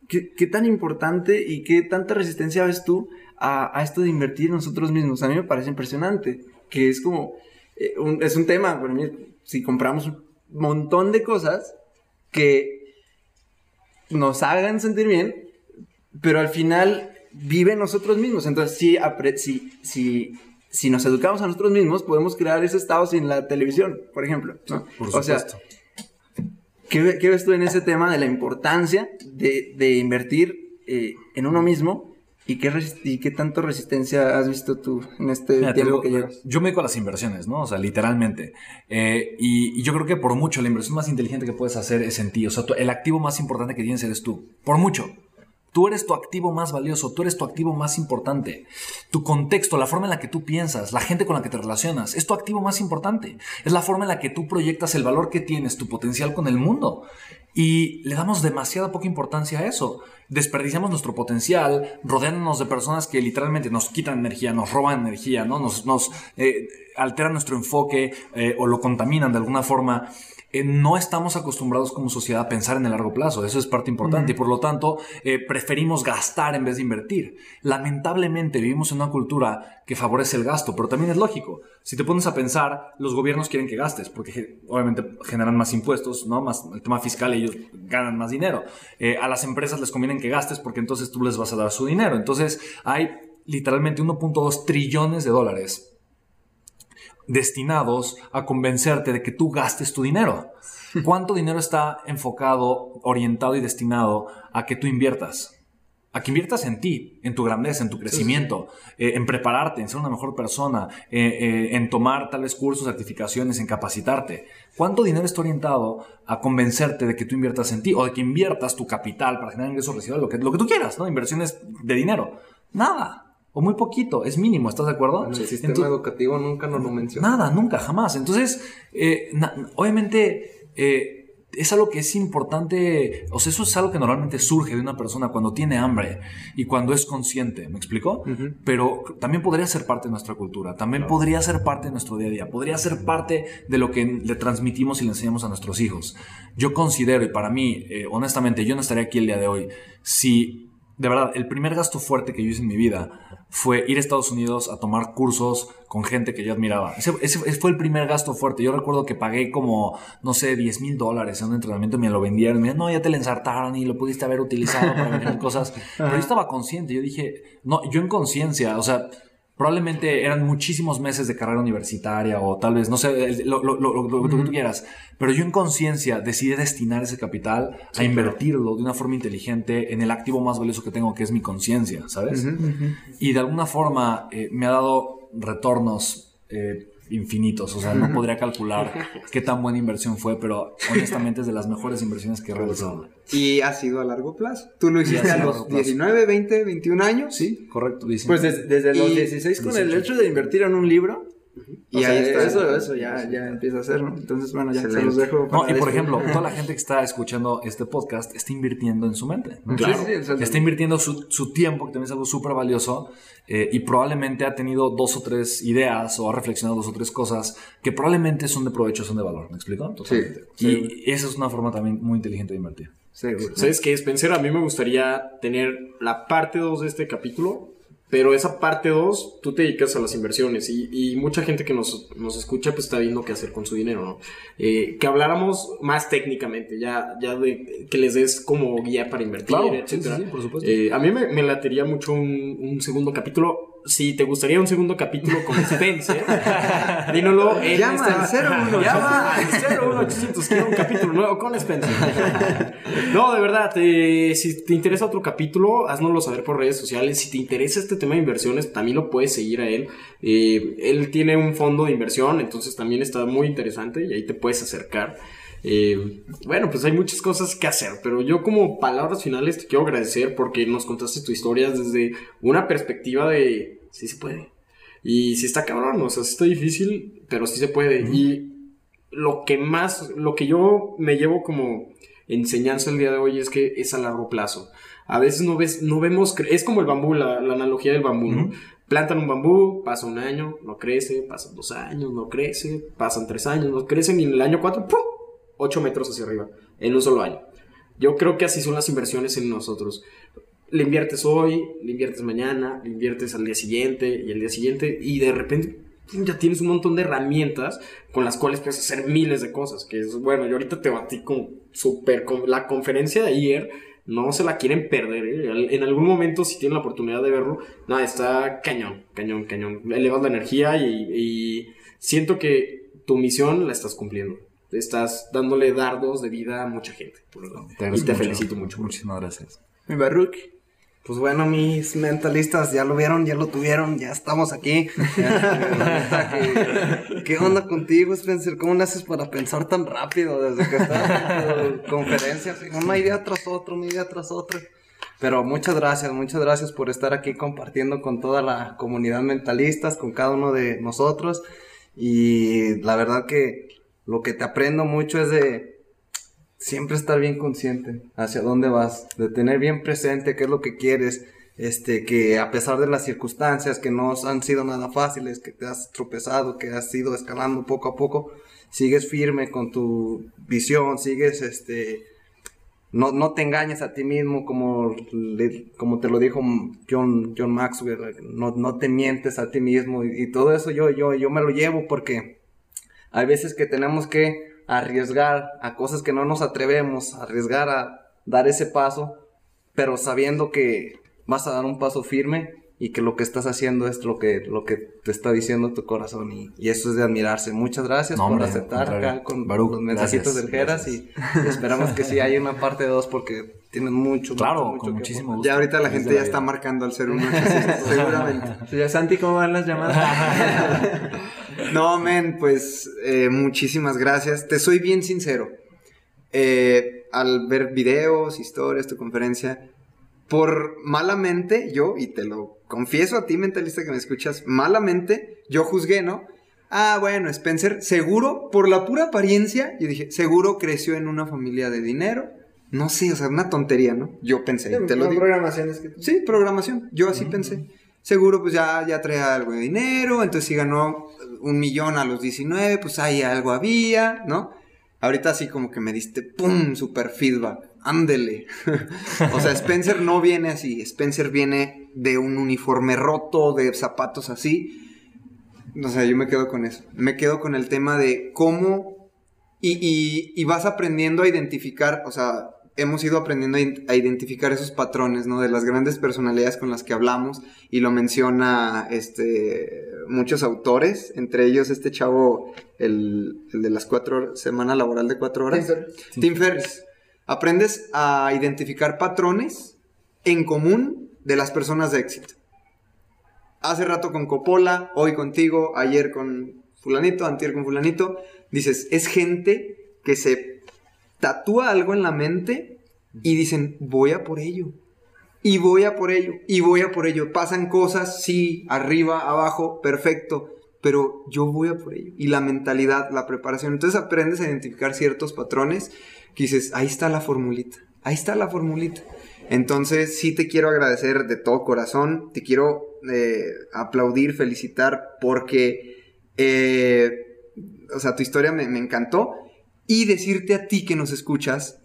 Speaker 1: ¿Qué, qué tan importante y qué tanta resistencia ves tú a, a esto de invertir en nosotros mismos? A mí me parece impresionante, que es como, eh, un- es un tema, para mí, si compramos un montón de cosas que nos hagan sentir bien, pero al final viven nosotros mismos. Entonces, si, si, si, si nos educamos a nosotros mismos, podemos crear ese estado sin la televisión, por ejemplo. ¿no?
Speaker 6: Por
Speaker 1: O sea. ¿qué, qué ves tú en ese tema de la importancia de, de invertir eh, en uno mismo? ¿Y qué, ¿Y qué tanto resistencia has visto tú en este
Speaker 6: Mira,
Speaker 1: tiempo
Speaker 6: digo,
Speaker 1: que llevas?
Speaker 6: Yo me dedico a las inversiones, ¿no? O sea, literalmente. Eh, y, y yo creo que por mucho la inversión más inteligente que puedes hacer es en ti. O sea, el activo más importante que tienes eres tú. Por mucho. Tú eres tu activo más valioso, tú eres tu activo más importante. Tu contexto, la forma en la que tú piensas, la gente con la que te relacionas, es tu activo más importante. Es la forma en la que tú proyectas el valor que tienes, tu potencial con el mundo. Y le damos demasiada poca importancia a eso. Desperdiciamos nuestro potencial rodeándonos de personas que literalmente nos quitan energía, nos roban energía, ¿no? Nos, nos eh, alteran nuestro enfoque eh, o lo contaminan de alguna forma. Eh, no estamos acostumbrados como sociedad a pensar en el largo plazo. Eso es parte importante. Y por lo tanto, eh, preferimos gastar en vez de invertir. Lamentablemente vivimos en una cultura que favorece el gasto, pero también es lógico. Si te pones a pensar, los gobiernos quieren que gastes, porque obviamente generan más impuestos, ¿no? Más el tema fiscal, ellos ganan más dinero. Eh, a las empresas les conviene que gastes porque entonces tú les vas a dar su dinero. Entonces hay literalmente 1.2 trillones de dólares destinados a convencerte de que tú gastes tu dinero. <laughs> ¿Cuánto dinero está enfocado, orientado y destinado a que tú inviertas? A que inviertas en ti, en tu grandeza, en tu crecimiento, eh, en prepararte, en ser una mejor persona, eh, eh, en tomar tales cursos, certificaciones, en capacitarte. ¿Cuánto dinero está orientado a convencerte de que tú inviertas en ti o de que inviertas tu capital para generar ingresos residuales, lo que, lo que tú quieras, ¿no? Inversiones de dinero. Nada. O muy poquito, es mínimo, ¿estás de acuerdo?
Speaker 5: En el sistema
Speaker 6: Entonces-
Speaker 5: educativo nunca nos lo menciona.
Speaker 6: Nada, nunca, jamás. Entonces, eh, obviamente, eh, es algo que es importante, o sea, eso es algo que normalmente surge de una persona cuando tiene hambre y cuando es consciente, ¿me explico? Pero también podría ser parte de nuestra cultura, también podría ser parte de nuestro día a día, podría ser parte de lo que le transmitimos y le enseñamos a nuestros hijos. Yo considero, y para mí, eh, honestamente, yo no estaría aquí el día de hoy si de verdad, el primer gasto fuerte que yo hice en mi vida fue ir a Estados Unidos a tomar cursos con gente que yo admiraba. Ese, ese fue el primer gasto fuerte. Yo recuerdo que pagué como, no sé, 10 mil dólares en un entrenamiento y me lo vendieron. Me dijeron, no, ya te lo ensartaron y lo pudiste haber utilizado para vender cosas. <laughs> Pero yo estaba consciente. Yo dije, no, yo en conciencia, o sea, Probablemente eran muchísimos meses de carrera universitaria o tal vez, no sé, lo- lo- lo que tú quieras. Pero yo en conciencia decidí destinar ese capital a invertirlo de una forma inteligente en el activo más valioso que tengo, que es mi conciencia, ¿sabes? Y de alguna forma eh, me ha dado retornos eh, infinitos. O sea, no podría calcular <laughs> qué tan buena inversión fue, pero honestamente es de las mejores inversiones que he realizado.
Speaker 3: Y ha sido a largo plazo. Tú lo hiciste a los
Speaker 6: largo plazo.
Speaker 3: 19, 20, 21 años.
Speaker 6: Sí, correcto.
Speaker 1: Pues des- desde los
Speaker 3: Y-
Speaker 1: 16 con el hecho de invertir en un libro.
Speaker 3: Y ahí está.
Speaker 1: Eso, eso ya, ya empieza a hacer, ¿no? Entonces, bueno, ya se
Speaker 3: Excelente.
Speaker 1: los dejo.
Speaker 6: No,
Speaker 1: para
Speaker 6: y por
Speaker 1: después.
Speaker 6: ejemplo, toda la <laughs> gente que está escuchando este podcast está invirtiendo en su mente. ¿no?
Speaker 1: Claro. Sí, sí,
Speaker 6: está invirtiendo su, su tiempo, que también es algo súper valioso, eh, y probablemente ha tenido dos o tres ideas o ha reflexionado dos o tres cosas que probablemente son de provecho, son de valor. ¿Me explico? Totalmente. y esa es una forma también muy inteligente de invertir.
Speaker 1: Seguro.
Speaker 2: ¿Sabes qué, Spencer? A mí me gustaría tener la parte 2 de este capítulo, pero esa parte 2 tú te dedicas a las inversiones y, y mucha gente que nos, nos escucha pues está viendo qué hacer con su dinero, ¿no? Eh, que habláramos más técnicamente, ya, ya de que les des como guía para invertir,
Speaker 6: Claro, sí,
Speaker 2: etcétera.
Speaker 6: sí, sí, por supuesto.
Speaker 2: Eh, a mí me, me latería mucho un, un segundo capítulo. Si te gustaría un segundo capítulo con Spencer, <laughs> dínoslo en
Speaker 3: Llama
Speaker 2: esta-
Speaker 3: al 01.
Speaker 2: Llama al 01800, quiero un capítulo nuevo con Spencer. No, de verdad, te- si te interesa otro capítulo, haznoslo saber por redes sociales. Si te interesa este tema de inversiones, también lo puedes seguir a él. Eh, él tiene un fondo de inversión, entonces también está muy interesante y ahí te puedes acercar. Eh, bueno, pues hay muchas cosas que hacer, pero yo como palabras finales te quiero agradecer porque nos contaste tu historia desde una perspectiva de sí se puede. Y sí está cabrón, o sea, sí está difícil, pero sí se puede. Y lo que más, lo que yo me llevo como enseñanza el día de hoy es que es a largo plazo. A veces no ves, no vemos, es como el bambú, la, la analogía del bambú, ¿no? Plantan un bambú, pasa un año, no crece, pasan dos años, no crece, pasan tres años, no crecen y en el año cuatro, ¡pum! 8 metros hacia arriba, en un solo año. Yo creo que así son las inversiones en nosotros. Le inviertes hoy, le inviertes mañana, le inviertes al día siguiente y al día siguiente y de repente ya tienes un montón de herramientas con las cuales puedes hacer miles de cosas. Que es bueno, yo ahorita te batí con super con la conferencia de ayer. No se la quieren perder, ¿eh? En algún momento, si tienen la oportunidad de verlo, nada, está cañón, cañón, cañón. Elevas la energía y, y siento que tu misión la estás cumpliendo. Estás dándole dardos de vida a mucha gente. por verdad. y te
Speaker 6: mucho.
Speaker 2: felicito mucho.
Speaker 6: Muchísimas gracias.
Speaker 1: Mi Baruch.
Speaker 5: Pues bueno, mis mentalistas ya lo vieron, ya lo tuvieron, ya estamos aquí. <laughs> ¿qué, qué onda contigo, Spencer? ¿Cómo le haces para pensar tan rápido desde que estás en tu conferencia? Una idea tras otra, una idea tras otra. Pero muchas gracias, muchas gracias por estar aquí compartiendo con toda la comunidad mentalistas, con cada uno de nosotros. Y la verdad que lo que te aprendo mucho es de siempre estar bien consciente hacia dónde vas, de tener bien presente qué es lo que quieres, este, que a pesar de las circunstancias que no han sido nada fáciles, que te has tropezado, que has ido escalando poco a poco, sigues firme con tu visión, sigues, este, no, no te engañes a ti mismo como, como te lo dijo John, John Maxwell, no, no te mientes a ti mismo y, y todo eso yo, yo, yo me lo llevo porque hay veces que tenemos que arriesgar a cosas que no nos atrevemos, arriesgar a dar ese paso, pero sabiendo que vas a dar un paso firme y que lo que estás haciendo es lo que, lo que te está diciendo tu corazón y, y eso es de admirarse. Muchas gracias
Speaker 6: No,
Speaker 5: por
Speaker 6: hombre,
Speaker 5: aceptar
Speaker 6: contrario.
Speaker 5: acá con
Speaker 6: Baruch,
Speaker 5: los mensajitos del Geras y <laughs> esperamos que sí haya una parte 2 porque tienes mucho,
Speaker 6: Claro,
Speaker 5: mucho, mucho
Speaker 6: con muchísimo gusto.
Speaker 3: Ya ahorita la gente ya está marcando al 01800, <laughs> seguramente.
Speaker 1: Sí, ya, Santi, ¿cómo van las llamadas? <laughs>
Speaker 3: No, men, pues eh, muchísimas gracias. Te soy bien sincero. Eh, al ver videos, historias, tu conferencia, por malamente yo, y te lo confieso a ti, mentalista que me escuchas, malamente yo juzgué, ¿no? Ah, bueno, Spencer, seguro, por la pura apariencia, yo dije, seguro creció en una familia de dinero. No sé, o sea, una tontería, ¿no? Yo pensé, te lo
Speaker 1: Son
Speaker 3: digo.
Speaker 1: programaciones que...
Speaker 3: Sí, programación. Yo así pensé. Seguro, pues ya, ya traía algo de dinero, entonces si ganó un millón a los 19, pues ahí algo había, ¿no? Ahorita así como que me diste, ¡pum! Super feedback. Ándele. <laughs> o sea, Spencer no viene así. Spencer viene de un uniforme roto, de zapatos así. O sea, yo me quedo con eso. Me quedo con el tema de cómo... Y, y- y vas aprendiendo a identificar, o sea, hemos ido aprendiendo a identificar esos patrones, ¿no? De las grandes personalidades con las que hablamos. Y lo menciona, este, muchos autores, entre ellos este chavo, el, el de las cuatro horas- semana laboral de cuatro horas.
Speaker 1: Tim Ferriss.
Speaker 3: Aprendes a identificar patrones en común de las personas de éxito. Hace rato con Coppola, hoy contigo, ayer con fulanito, antier con fulanito. Dices, es gente que se tatúa algo en la mente y dicen, voy a por ello. Y voy a por ello. Y voy a por ello. Pasan cosas, sí, arriba, abajo, perfecto. Pero yo voy a por ello. Y la mentalidad, la preparación. Entonces aprendes a identificar ciertos patrones que dices, ahí está la formulita. Ahí está la formulita. Entonces sí te quiero agradecer de todo corazón. Te quiero eh, aplaudir, felicitar porque... eh, o sea, tu historia me, me encantó. Y decirte a ti que nos escuchas,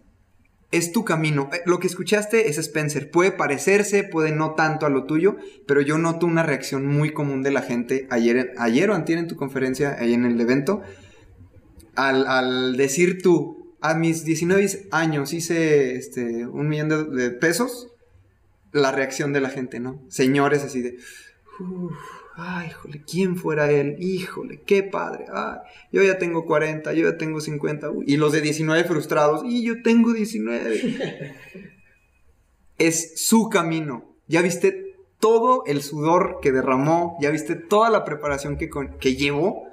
Speaker 3: es tu camino. Eh, Lo que escuchaste es Spencer. Puede parecerse, puede no tanto a lo tuyo, pero yo noto una reacción muy común de la gente ayer, ayer o antier en tu conferencia, ahí en el evento, al, al decir tú, a mis 19 años hice este, un millón de, pesos, la reacción de la gente, ¿no? Señores así de, ay, híjole, ¿quién fuera él? Híjole, qué padre. Ay, yo ya tengo 40, yo ya tengo 50. uy, y los de 19 frustrados, y yo tengo 19. <laughs> es su camino. Ya viste todo el sudor que derramó, ya viste toda la preparación que, con- que llevó.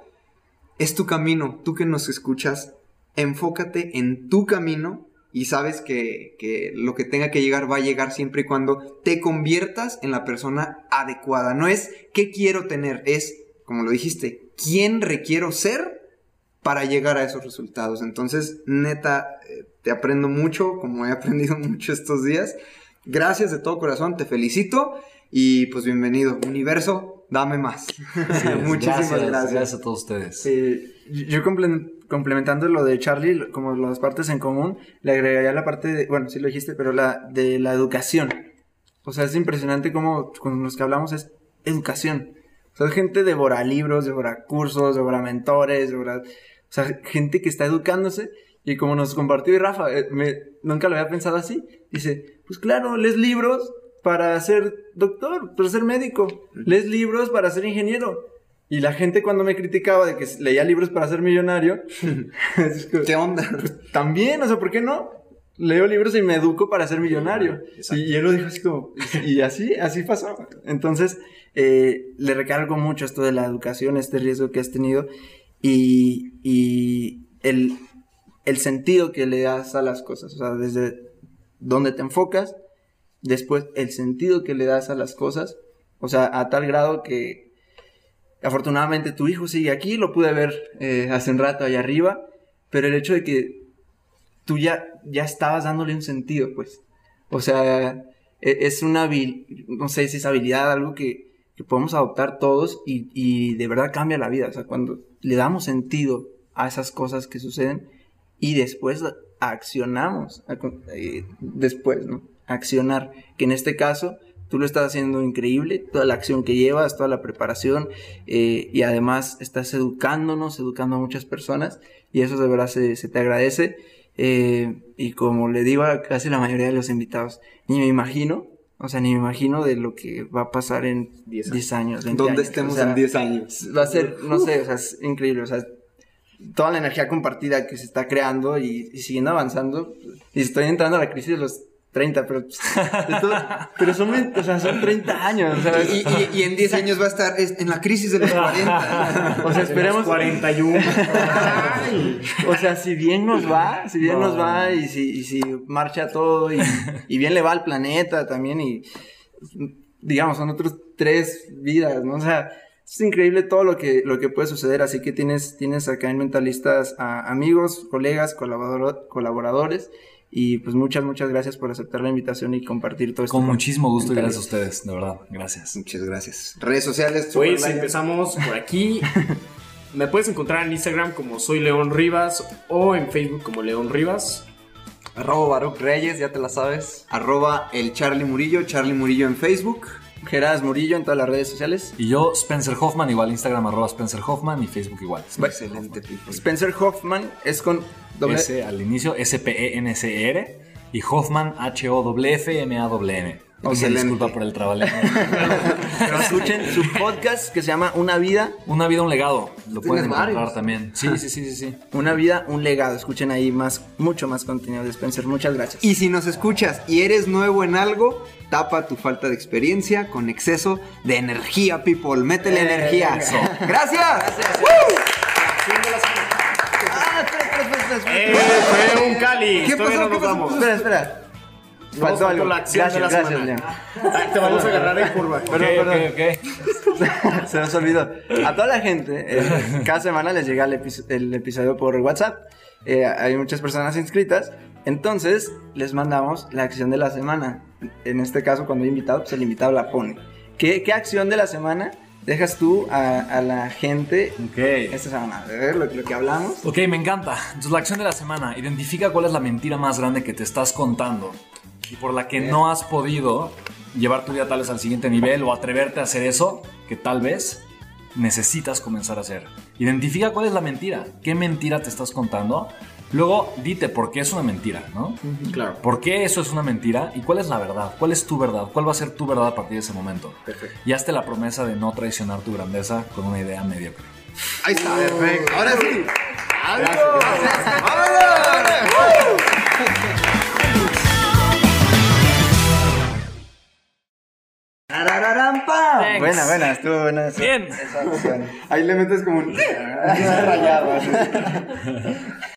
Speaker 3: Es tu camino. Tú que nos escuchas, enfócate en tu camino y sabes que, que lo que tenga que llegar va a llegar siempre y cuando te conviertas en la persona adecuada. No es qué quiero tener, es, como lo dijiste, quién requiero ser para llegar a esos resultados. Entonces, neta, eh, te aprendo mucho, como he <laughs> aprendido mucho estos días. Gracias de todo corazón, te felicito y pues bienvenido. Universo, dame más. <laughs> Muchísimas gracias.
Speaker 6: Gracias a todos ustedes.
Speaker 1: Yo comple- complementando lo de Charlie, como las partes en común, le agregaría la parte de, bueno, sí lo dijiste, pero la de la educación. O sea, es impresionante como con los que hablamos es educación. O sea, gente devora libros, devora cursos, devora mentores, devora... O sea, gente que está educándose y como nos compartió Rafa, eh, me- nunca lo había pensado así. Dice, pues claro, lees libros para ser doctor, para ser médico. Lees libros para ser ingeniero. Y la gente cuando me criticaba de que leía libros para ser millonario, <laughs>
Speaker 3: ¿Qué onda?
Speaker 1: también, o sea, ¿por qué no? Leo libros y me educo para ser millonario. Y, y él lo dijo así como, y así, así pasó. Entonces, eh, le recargo mucho esto de la educación, este riesgo que has tenido y, y el, el sentido que le das a las cosas. O sea, desde donde te enfocas, después el sentido que le das a las cosas. O sea, a tal grado que afortunadamente tu hijo sigue aquí, lo pude ver eh, hace un rato allá arriba, pero el hecho de que tú ya, ya estabas dándole un sentido, pues. O sea, e- es una no sé si es habilidad, algo que, que podemos adoptar todos y, y de verdad cambia la vida. O sea, cuando le damos sentido a esas cosas que suceden y después accionamos eh, después, ¿no? Accionar, que en este caso tú lo estás haciendo increíble, toda la acción que llevas, toda la preparación eh, y además estás educándonos, educando a muchas personas y eso de verdad se, se te agradece. Eh, y como le digo a casi la mayoría de los invitados, ni me imagino, o sea, ni me imagino de lo que va a pasar en 10 años. 20
Speaker 3: Donde
Speaker 1: años,
Speaker 3: estemos
Speaker 1: o sea,
Speaker 3: en 10 años.
Speaker 1: Va a ser, no sé, o sea, es increíble, o sea, toda la energía compartida que se está creando y, y siguiendo avanzando. Y estoy entrando a la crisis de los 30, pero, pues, todo- pero son, o sea, son 30 años, sea,
Speaker 3: Y, y- y en 10 años va a estar es- en la crisis de los 40.
Speaker 1: o sea, esperemos,
Speaker 2: 41.
Speaker 1: o sea, si bien nos va, si bien nos va y si, y si marcha todo y, y bien le va al planeta también y digamos, son otros tres vidas, ¿no? O sea, es increíble todo lo que, lo que puede suceder, así que tienes, tienes acá en Mentalistas a amigos, colegas, colaborador- colaboradores y pues muchas, muchas gracias por aceptar la invitación y compartir todo esto.
Speaker 6: Con muchísimo gusto y gracias a ustedes, de verdad. Gracias.
Speaker 3: Muchas gracias. Redes sociales.
Speaker 2: Pues empezamos por aquí. <laughs> Me puedes encontrar en Instagram como soy León Rivas o en Facebook como León Rivas.
Speaker 5: Arroba Baruch Reyes, ya te la sabes.
Speaker 3: Arroba el Charlie Murillo, Charlie Murillo en Facebook.
Speaker 1: Geras Murillo en todas las redes sociales.
Speaker 6: Y yo, Spencer Hoffman, igual Instagram, arroba Spencer Hoffman y Facebook igual.
Speaker 3: Excelente, people.
Speaker 1: Spencer Hoffman es con
Speaker 6: S al inicio, S-P-E-N-C-R y Hoffman, H-O-F-F-M-A-W-N. Disculpa por el trabajo. <laughs>
Speaker 1: Pero escuchen su podcast que se llama Una vida,
Speaker 6: Una vida, un legado. Lo pueden encontrar
Speaker 3: varios.
Speaker 6: también. Sí, sí, sí, sí, sí. <laughs>
Speaker 1: una vida, un legado. Escuchen ahí más, mucho más contenido de Spencer. Muchas gracias.
Speaker 3: Y si nos escuchas y eres nuevo en algo, tapa tu falta de experiencia con exceso de energía, people. Métele energía.
Speaker 1: eso.
Speaker 3: Gracias.
Speaker 1: Espera, espera,
Speaker 2: ¡Eh! Fue un Cali.
Speaker 3: ¿Qué
Speaker 2: Todavía
Speaker 3: pasó?
Speaker 2: no nos
Speaker 3: ¿Qué pasó?
Speaker 2: vamos.
Speaker 1: Espera, espera. Faltó algo.
Speaker 2: la acción de
Speaker 1: Gracias,
Speaker 2: la
Speaker 1: gracias.
Speaker 2: Ay, Te vamos a agarrar en curva.
Speaker 1: Perdón,
Speaker 6: Ok,
Speaker 1: perdón.
Speaker 6: ok, ok. <laughs>
Speaker 1: Se nos olvidó. A toda la gente, eh, cada semana les llega el, epi- el episodio por WhatsApp. Eh, hay muchas personas inscritas. Entonces, les mandamos la acción de la semana. En este caso, cuando hay invitado, pues el invitado la pone. ¿Qué, qué acción de la semana dejas tú a, a la gente
Speaker 6: Ok.
Speaker 1: esta semana? A ver, lo, lo que hablamos.
Speaker 6: Ok, me encanta. Entonces, la acción de la semana. Identifica cuál es la mentira más grande que te estás contando y por la que no has podido llevar tu vida tal vez al siguiente nivel o atreverte a hacer eso que tal vez necesitas comenzar a hacer. Identifica cuál es la mentira. ¿Qué mentira te estás contando? Luego, dite por qué es una mentira, ¿no?
Speaker 2: Claro.
Speaker 6: ¿Por qué eso es una mentira? ¿Y cuál es la verdad? ¿Cuál es tu verdad? ¿Cuál va a ser tu verdad a partir de ese momento?
Speaker 2: Perfecto.
Speaker 6: Y hazte la promesa de no traicionar tu grandeza con una idea mediocre.
Speaker 3: Ahí está, perfecto. Ahora sí.
Speaker 1: ¡Tarararán, pam!
Speaker 6: Thanks.
Speaker 1: Buena, buena, estuvo buena esa,
Speaker 6: Bien.
Speaker 1: esa opción.
Speaker 3: Ahí le metes como un... <laughs>
Speaker 1: rayado. <laughs>